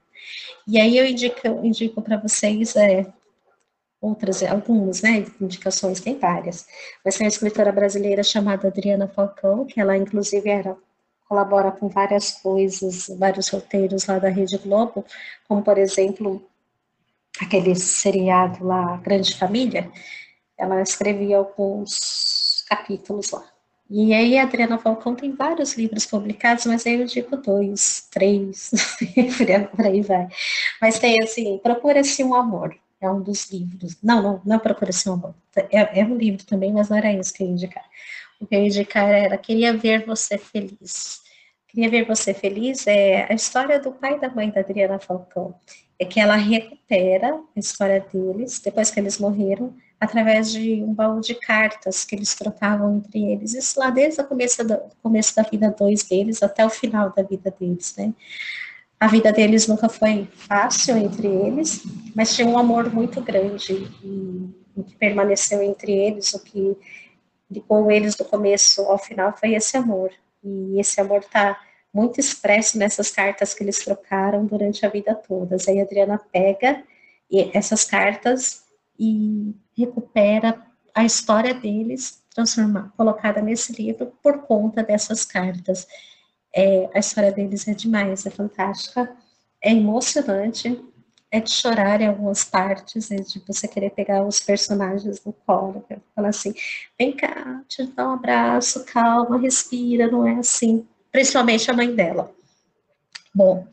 E aí eu indico, indico para vocês é, outras, algumas, né, indicações, tem várias, mas tem uma escritora brasileira chamada Adriana Falcão, que ela inclusive era, colabora com várias coisas, vários roteiros lá da Rede Globo, como por exemplo, aquele seriado lá, Grande Família, ela escrevia alguns capítulos lá. E aí a Adriana Falcão tem vários livros publicados, mas aí eu digo dois, três, por aí vai. Mas tem assim, procura-se um amor, é um dos livros. Não, não, não é Procuração Amor. É, é um livro também, mas não era isso que eu ia indicar. O que eu ia indicar era Queria Ver Você Feliz. Queria Ver Você Feliz é a história do pai e da mãe da Adriana Falcão. É que ela recupera a história deles, depois que eles morreram, através de um baú de cartas que eles trocavam entre eles. Isso lá desde o começo da, começo da vida dois deles até o final da vida deles, né? A vida deles nunca foi fácil entre eles, mas tinha um amor muito grande e que permaneceu entre eles, o que ligou eles do começo ao final foi esse amor. E esse amor está muito expresso nessas cartas que eles trocaram durante a vida toda. Aí a Adriana pega essas cartas e recupera a história deles, transformar, colocada nesse livro por conta dessas cartas. É, a história deles é demais, é fantástica, é emocionante, é de chorar em algumas partes, é de você querer pegar os personagens no colo, falar assim, vem cá, te dá um abraço, calma, respira, não é assim. Principalmente a mãe dela. Bom,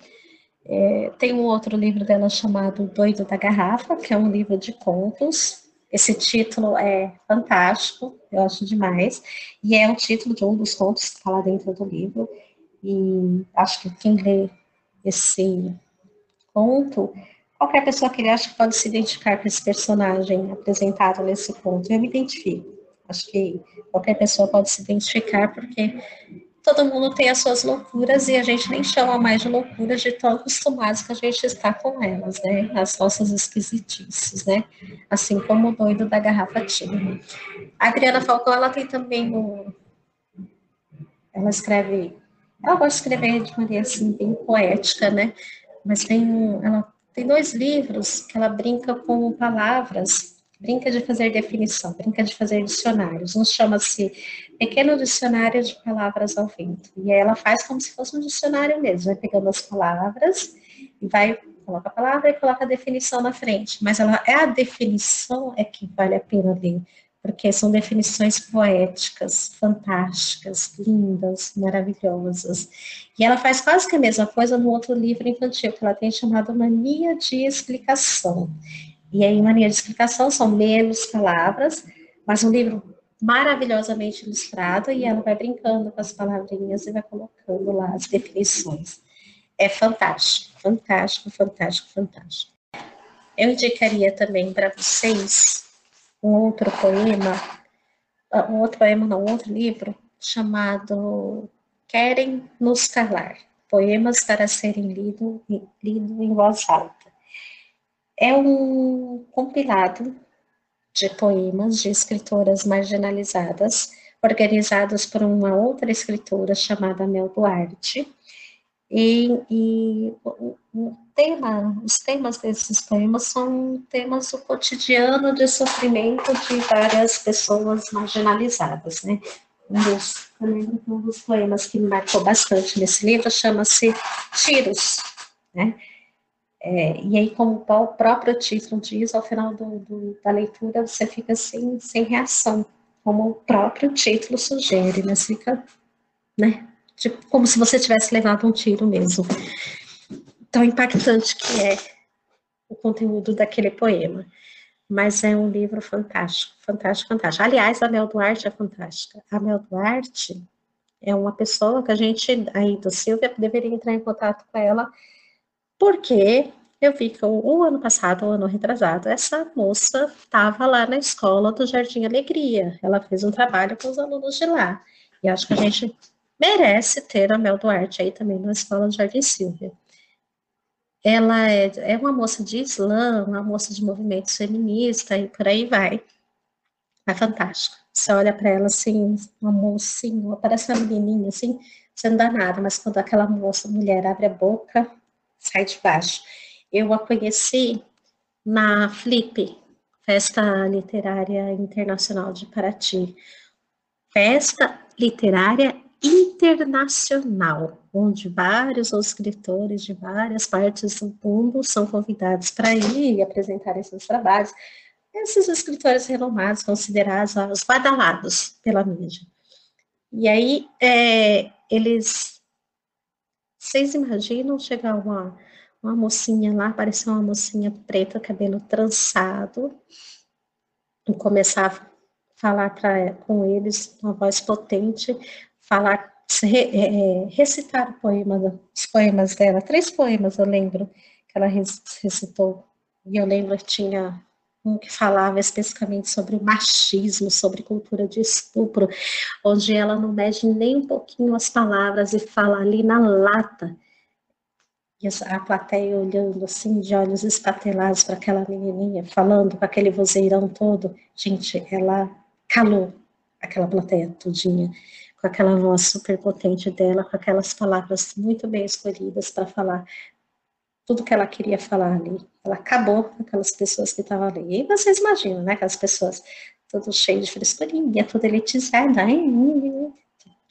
é, tem um outro livro dela chamado Doido da Garrafa, que é um livro de contos. Esse título é fantástico, eu acho demais, e é o título de um dos contos que está lá dentro do livro. E acho que quem lê esse conto, qualquer pessoa que lê, acho que pode se identificar com esse personagem apresentado nesse conto. Eu me identifico. Acho que qualquer pessoa pode se identificar, porque todo mundo tem as suas loucuras e a gente nem chama mais de loucuras de tão acostumados que a gente está com elas, né? As nossas esquisitices, né? Assim como o doido da garrafa tinha. A Adriana Falcão, ela tem também um... Ela escreve ela gosta de escrever de maneira assim, bem poética, né? Mas tem, ela tem dois livros que ela brinca com palavras, brinca de fazer definição, brinca de fazer dicionários. Um chama-se Pequeno Dicionário de Palavras ao Vento. E aí ela faz como se fosse um dicionário mesmo, vai pegando as palavras e vai coloca a palavra e coloca a definição na frente. Mas ela é a definição é que vale a pena ler, porque são definições poéticas, fantásticas, lindas, maravilhosas. E ela faz quase que a mesma coisa no outro livro infantil que ela tem chamado Mania de Explicação. E aí, Mania de Explicação são menos palavras, mas um livro maravilhosamente ilustrado e ela vai brincando com as palavrinhas e vai colocando lá as definições. É fantástico, fantástico, fantástico, fantástico. Eu indicaria também para vocês um outro poema, ah, um outro poema, não, um outro livro, chamado Querem Nos Calar, Poemas para Serem Lidos lido em Voz Alta. É um compilado de poemas de escritoras marginalizadas, organizados por uma outra escritora chamada Mel Duarte, e, e o, tema, os temas desses poemas são temas do cotidiano de sofrimento de várias pessoas marginalizadas, né? Um dos, um dos poemas que me marcou bastante nesse livro chama-se Tiros, né? É, e aí, como o próprio título diz, ao final do, do, da leitura você fica sem, sem reação, como o próprio título sugere, né? Você fica, né? Tipo, como se você tivesse levado um tiro mesmo. Tão impactante que é o conteúdo daquele poema. Mas é um livro fantástico, fantástico, fantástico. Aliás, a Mel Duarte é fantástica. A Mel Duarte é uma pessoa que a gente, aí do Silvia, deveria entrar em contato com ela, porque eu vi que o, ano passado, o ano retrasado, essa moça estava lá na escola do Jardim Alegria. Ela fez um trabalho com os alunos de lá. E acho que a gente merece ter a Mel Duarte aí também na Escola Jardim Silvia. Ela é, é uma moça de Islã, uma moça de movimento feminista e por aí vai. É fantástica. Você olha para ela assim, uma mocinha, parece uma menininha assim, você não dá nada, mas quando aquela moça, mulher, abre a boca, sai de baixo. Eu a conheci na Flip, Festa Literária Internacional de Paraty. Festa Literária internacional, onde vários escritores de várias partes do mundo são convidados para ir e apresentar seus trabalhos. Esses escritores renomados, considerados os badalados pela mídia. E aí, é, eles. Vocês imaginam chegar uma, uma mocinha lá, aparecer uma mocinha preta, cabelo trançado, e começar a falar pra, com eles, uma voz potente, falar, é, recitar o poema, os poemas dela, três poemas eu lembro que ela recitou, e eu lembro que tinha um que falava especificamente sobre machismo, sobre cultura de estupro, onde ela não mede nem um pouquinho as palavras e fala ali na lata, e a plateia olhando assim, de olhos espatelados para aquela menininha, falando com aquele vozeirão todo, gente, ela calou aquela plateia todinha com aquela voz super potente dela, com aquelas palavras muito bem escolhidas para falar tudo que ela queria falar ali. Ela acabou com aquelas pessoas que estavam ali. E vocês imaginam, né? Aquelas pessoas tudo cheio de frescurinha, tudo elitizada.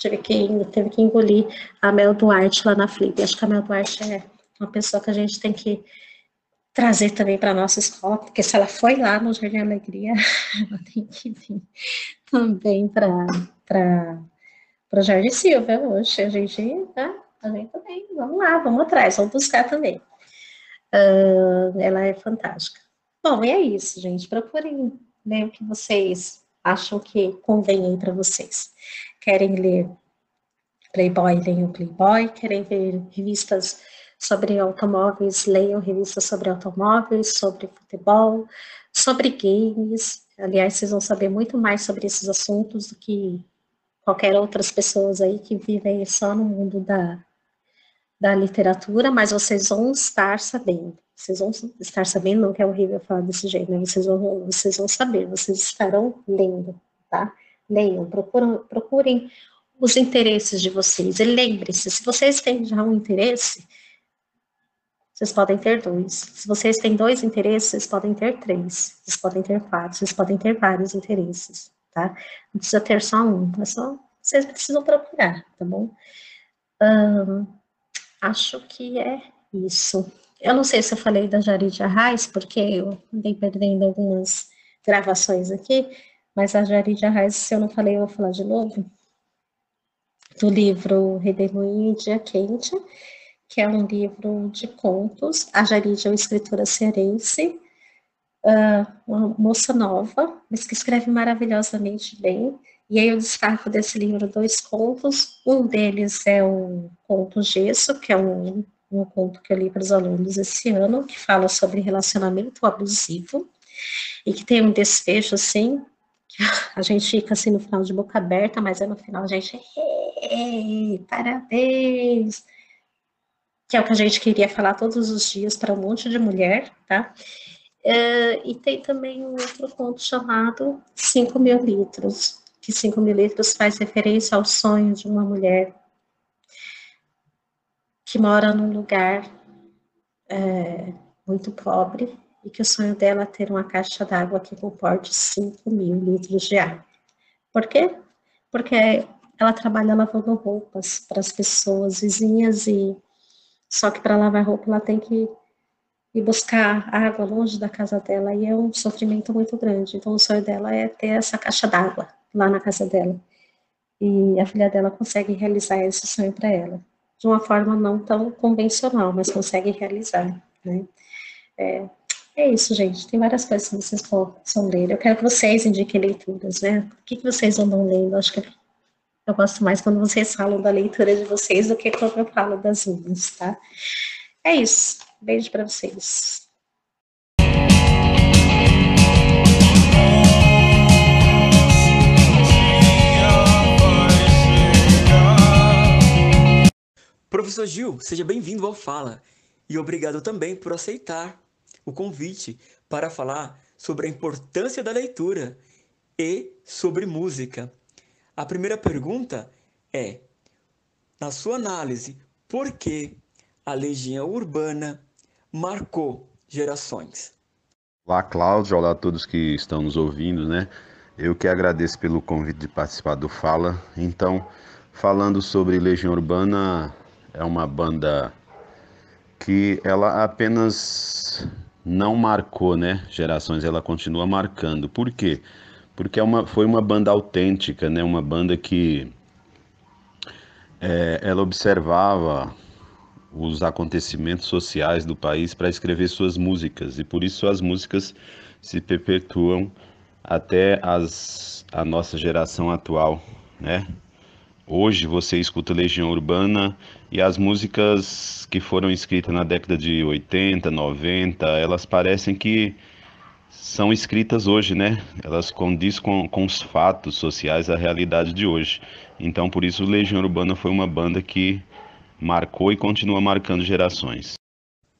Teve que, teve que engolir a Mel Duarte lá na Flip. Acho que a Mel Duarte é uma pessoa que a gente tem que trazer também para a nossa escola, porque se ela foi lá no Jardim Alegria, ela tem que vir também para para Jorge Silva hoje. A gente, né, a gente também, vamos lá, vamos atrás, vamos buscar também. Uh, ela é fantástica. Bom, e é isso, gente. Procurem ler o que vocês acham que convém para vocês. Querem ler Playboy, leiam Playboy. Querem ver revistas sobre automóveis, leiam revistas sobre automóveis, sobre futebol, sobre games. Aliás, vocês vão saber muito mais sobre esses assuntos do que qualquer outras pessoas aí que vivem só no mundo da, da literatura, mas vocês vão estar sabendo. Vocês vão estar sabendo, não que é horrível falar desse jeito, né? Vocês vão, vocês vão saber, vocês estarão lendo, tá? Leiam, procurem, procurem os interesses de vocês. E lembre-se, se vocês têm já um interesse, vocês podem ter dois. Se vocês têm dois interesses, vocês podem ter três. Vocês podem ter quatro, vocês podem ter vários interesses, tá? Não precisa ter só um, é só vocês precisam procurar, tá bom? acho que é isso. Eu não sei se eu falei da Jaridia Reis, porque eu andei perdendo algumas gravações aqui, mas a Jaridia Reis, se eu não falei, eu vou falar de novo. Do livro Redemoinho Dia Quente, que é um livro de contos. A Jaridia é uma escritora cearense, uma moça nova, mas que escreve maravilhosamente bem. E aí eu destaco desse livro dois contos. Um deles é o conto Gesso, que é um, um conto que eu li para os alunos esse ano, que fala sobre relacionamento abusivo e que tem um desfecho assim, a gente fica assim no final de boca aberta, mas é no final a gente, parabéns! Que é o que a gente queria falar todos os dias para um monte de mulher, tá? Uh, e tem também um outro conto chamado 5 mil litros, que 5 mil litros faz referência ao sonho de uma mulher que mora num lugar é, muito pobre e que o sonho dela é ter uma caixa d'água que comporte 5 mil litros de água. Por quê? Porque ela trabalha lavando roupas para as pessoas vizinhas e só que para lavar roupa ela tem que ir buscar água longe da casa dela e é um sofrimento muito grande. Então o sonho dela é ter essa caixa d'água lá na casa dela. E a filha dela consegue realizar esse sonho para ela. De uma forma não tão convencional, mas consegue realizar, né? É, é isso, gente. Tem várias coisas que vocês possam ler. Eu quero que vocês indiquem leituras, né? O que, vocês andam lendo? Acho que eu gosto mais quando vocês falam da leitura de vocês do que quando eu falo das minhas, tá? É isso. Beijo para vocês. Professor Gil, seja bem-vindo ao Fala e obrigado também por aceitar o convite para falar sobre a importância da leitura e sobre música. A primeira pergunta é: na sua análise, por que a Legião Urbana marcou gerações? Olá, Cláudio. Olá a todos que estão nos ouvindo, né? Eu que agradeço pelo convite de participar do Fala. Então, falando sobre Legião Urbana, é uma banda que ela apenas não marcou, né, gerações, ela continua marcando. Por quê? Porque é uma, foi uma banda autêntica, né, uma banda que é, ela observava os acontecimentos sociais do país para escrever suas músicas e por isso suas músicas se perpetuam até as, a nossa geração atual, né? Hoje você escuta Legião Urbana e as músicas que foram escritas na década de 80, 90, elas parecem que são escritas hoje, né? Elas condiz com, com os fatos sociais, a realidade de hoje. Então, por isso, Legião Urbana foi uma banda que marcou e continua marcando gerações.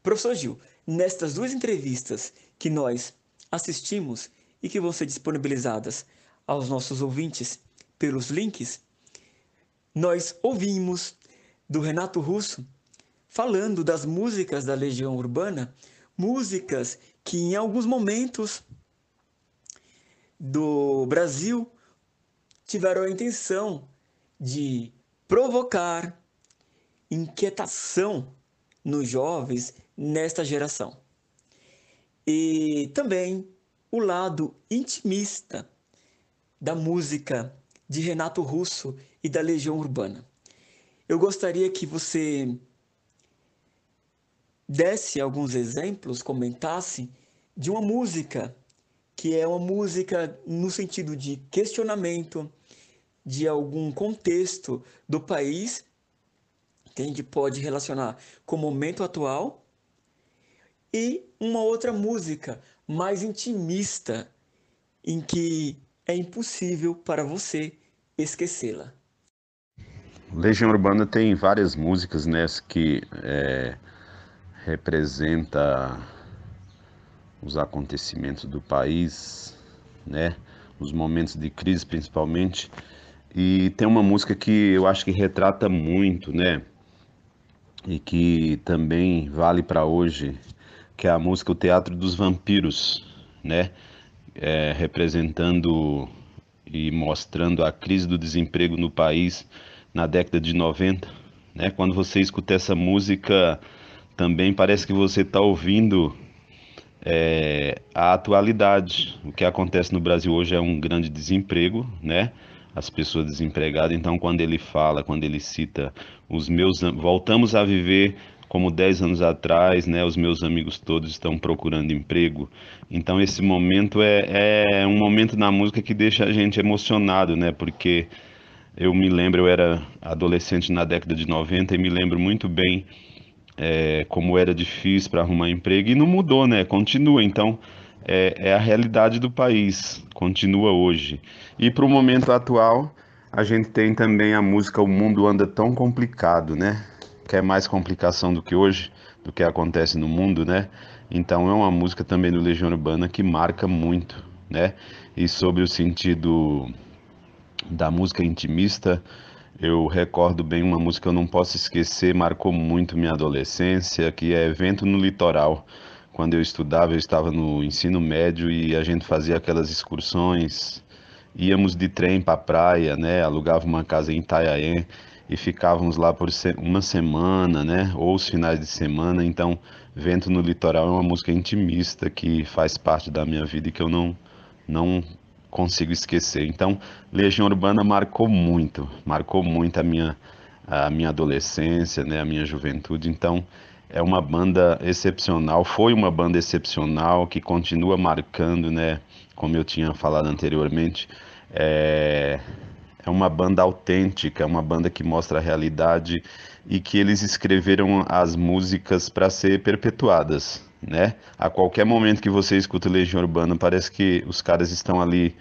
Professor Gil, nestas duas entrevistas que nós assistimos e que vão ser disponibilizadas aos nossos ouvintes pelos links, nós ouvimos do Renato Russo falando das músicas da Legião Urbana, músicas que em alguns momentos do Brasil tiveram a intenção de provocar inquietação nos jovens nesta geração. E também o lado intimista da música de Renato Russo e da Legião Urbana. Eu gostaria que você desse alguns exemplos, comentasse de uma música que é uma música no sentido de questionamento de algum contexto do país que a gente pode relacionar com o momento atual e uma outra música mais intimista em que é impossível para você esquecê-la. Legião Urbana tem várias músicas né, que é, representa os acontecimentos do país, né, os momentos de crise principalmente. E tem uma música que eu acho que retrata muito, né, e que também vale para hoje, que é a música O Teatro dos Vampiros, né? É, representando e mostrando a crise do desemprego no país na década de 90. Né? Quando você escuta essa música, também parece que você está ouvindo é, a atualidade. O que acontece no Brasil hoje é um grande desemprego, né? As pessoas desempregadas. Então, quando ele fala, quando ele cita os meus, voltamos a viver como 10 anos atrás, né? Os meus amigos todos estão procurando emprego. Então, esse momento é, é um momento na música que deixa a gente emocionado, né? Porque eu me lembro, eu era adolescente na década de 90 e me lembro muito bem é, como era difícil para arrumar emprego e não mudou, né? Continua. Então, é, é a realidade do país, continua hoje. E para o momento atual, a gente tem também a música O Mundo Anda Tão Complicado, né? Que é mais complicação do que hoje, do que acontece no mundo, né? Então é uma música também do Legião Urbana que marca muito, né? E sobre o sentido da música intimista, eu recordo bem uma música que eu não posso esquecer, marcou muito minha adolescência, que é Vento no Litoral. Quando eu estudava, eu estava no ensino médio e a gente fazia aquelas excursões, íamos de trem para a praia, né? Alugava uma casa em Itaiaém e ficávamos lá por uma semana, né? Ou os finais de semana. Então, Vento no Litoral é uma música intimista que faz parte da minha vida e que eu não não consigo esquecer. Então, Legião Urbana marcou muito, marcou muito a minha, a minha adolescência, né, a minha juventude. Então, é uma banda excepcional, foi uma banda excepcional que continua marcando, né, como eu tinha falado anteriormente. É, é uma banda autêntica, é uma banda que mostra a realidade e que eles escreveram as músicas para ser perpetuadas, né? A qualquer momento que você escuta Legião Urbana, parece que os caras estão ali,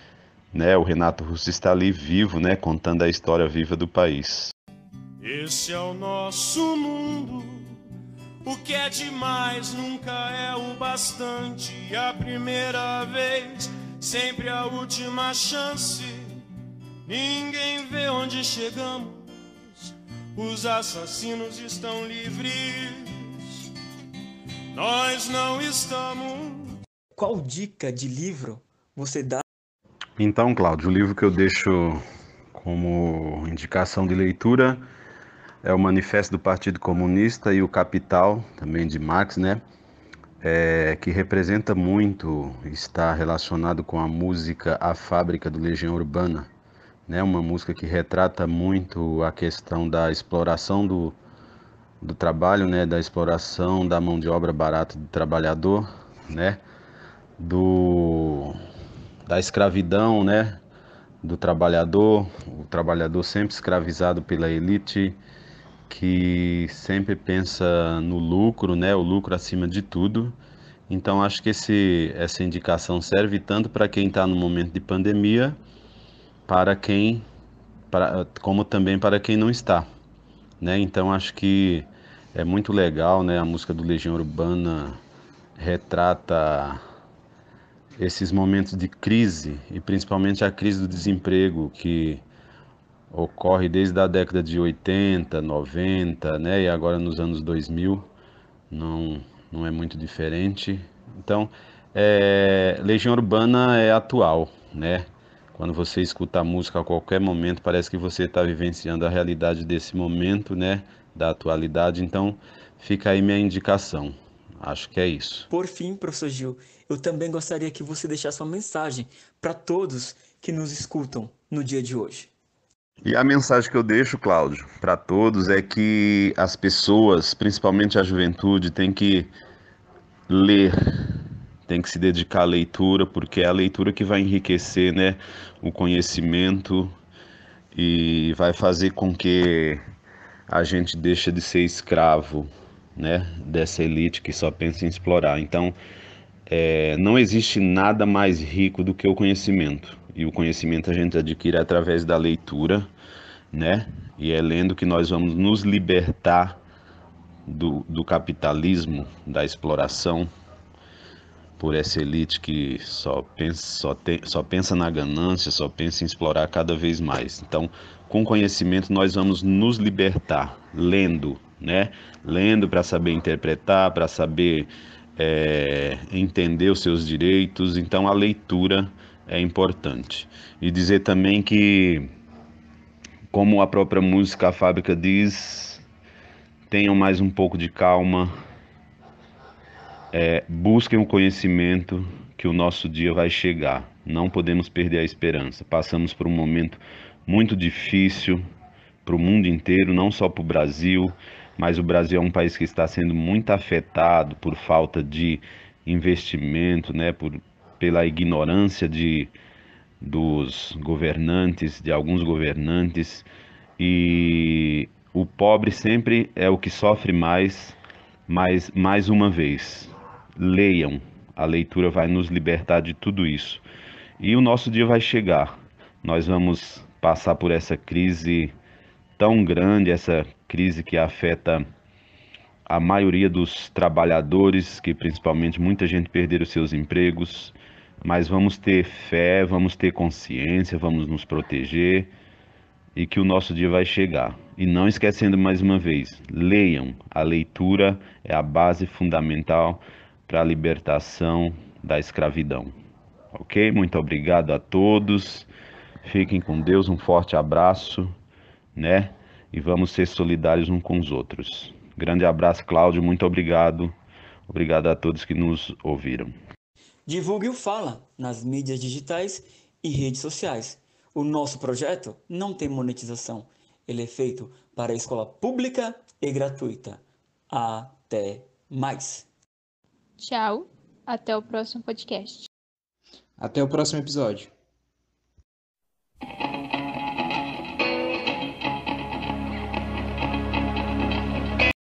né? O Renato Russo está ali vivo, né? Contando a história viva do país. Esse é o nosso mundo. O que é demais nunca é o bastante. A primeira vez, sempre a última chance. Ninguém vê onde chegamos. Os assassinos estão livres. Nós não estamos. Qual dica de livro você dá? Então, Cláudio, o livro que eu deixo como indicação de leitura é o Manifesto do Partido Comunista e o Capital, também de Marx, né? É, que representa muito, está relacionado com a música A Fábrica do Legião Urbana, né? Uma música que retrata muito a questão da exploração do, do trabalho, né, da exploração da mão de obra barata do trabalhador, né, do da escravidão, né, do trabalhador, o trabalhador sempre escravizado pela elite que sempre pensa no lucro, né, o lucro acima de tudo. Então acho que esse, essa indicação serve tanto para quem está no momento de pandemia, para quem, para, como também para quem não está. Né? Então acho que é muito legal, né? A música do Legião Urbana retrata esses momentos de crise e principalmente a crise do desemprego que ocorre desde a década de 80, 90, né? E agora nos anos 2000 não não é muito diferente. Então, é, Legião Urbana é atual, né? Quando você escuta a música a qualquer momento, parece que você está vivenciando a realidade desse momento, né? da atualidade. Então, fica aí minha indicação. Acho que é isso. Por fim, professor Gil, eu também gostaria que você deixasse uma mensagem para todos que nos escutam no dia de hoje. E a mensagem que eu deixo, Cláudio, para todos é que as pessoas, principalmente a juventude, tem que ler, tem que se dedicar à leitura, porque é a leitura que vai enriquecer né, o conhecimento e vai fazer com que a gente deixa de ser escravo né, dessa elite que só pensa em explorar. Então, é, não existe nada mais rico do que o conhecimento. E o conhecimento a gente adquire através da leitura, né? E é lendo que nós vamos nos libertar do, do capitalismo, da exploração por essa elite que só pensa, só, tem, só pensa na ganância, só pensa em explorar cada vez mais. Então, com conhecimento nós vamos nos libertar, lendo, né? Lendo para saber interpretar, para saber é, entender os seus direitos. Então a leitura é importante. E dizer também que, como a própria música A Fábrica diz, tenham mais um pouco de calma, é, busquem o conhecimento que o nosso dia vai chegar. Não podemos perder a esperança. Passamos por um momento muito difícil para o mundo inteiro, não só para o Brasil, mas o Brasil é um país que está sendo muito afetado por falta de investimento, né, por, pela ignorância de, dos governantes, de alguns governantes, e o pobre sempre é o que sofre mais, mas mais uma vez, leiam, a leitura vai nos libertar de tudo isso. E o nosso dia vai chegar. Nós vamos passar por essa crise tão grande, essa crise que afeta a maioria dos trabalhadores, que principalmente muita gente perderam seus empregos, mas vamos ter fé, vamos ter consciência, vamos nos proteger e que o nosso dia vai chegar. E não esquecendo mais uma vez, leiam. A leitura é a base fundamental para a libertação da escravidão. Ok? Muito obrigado a todos. Fiquem com Deus. Um forte abraço né? E vamos ser solidários uns com os outros. Grande abraço, Cláudio, muito obrigado. Obrigado a todos que nos ouviram. Divulgue o Fala nas mídias digitais e redes sociais. O nosso projeto não tem monetização. Ele é feito para a escola pública e gratuita. Até mais. Tchau, até o próximo podcast. Até o próximo episódio.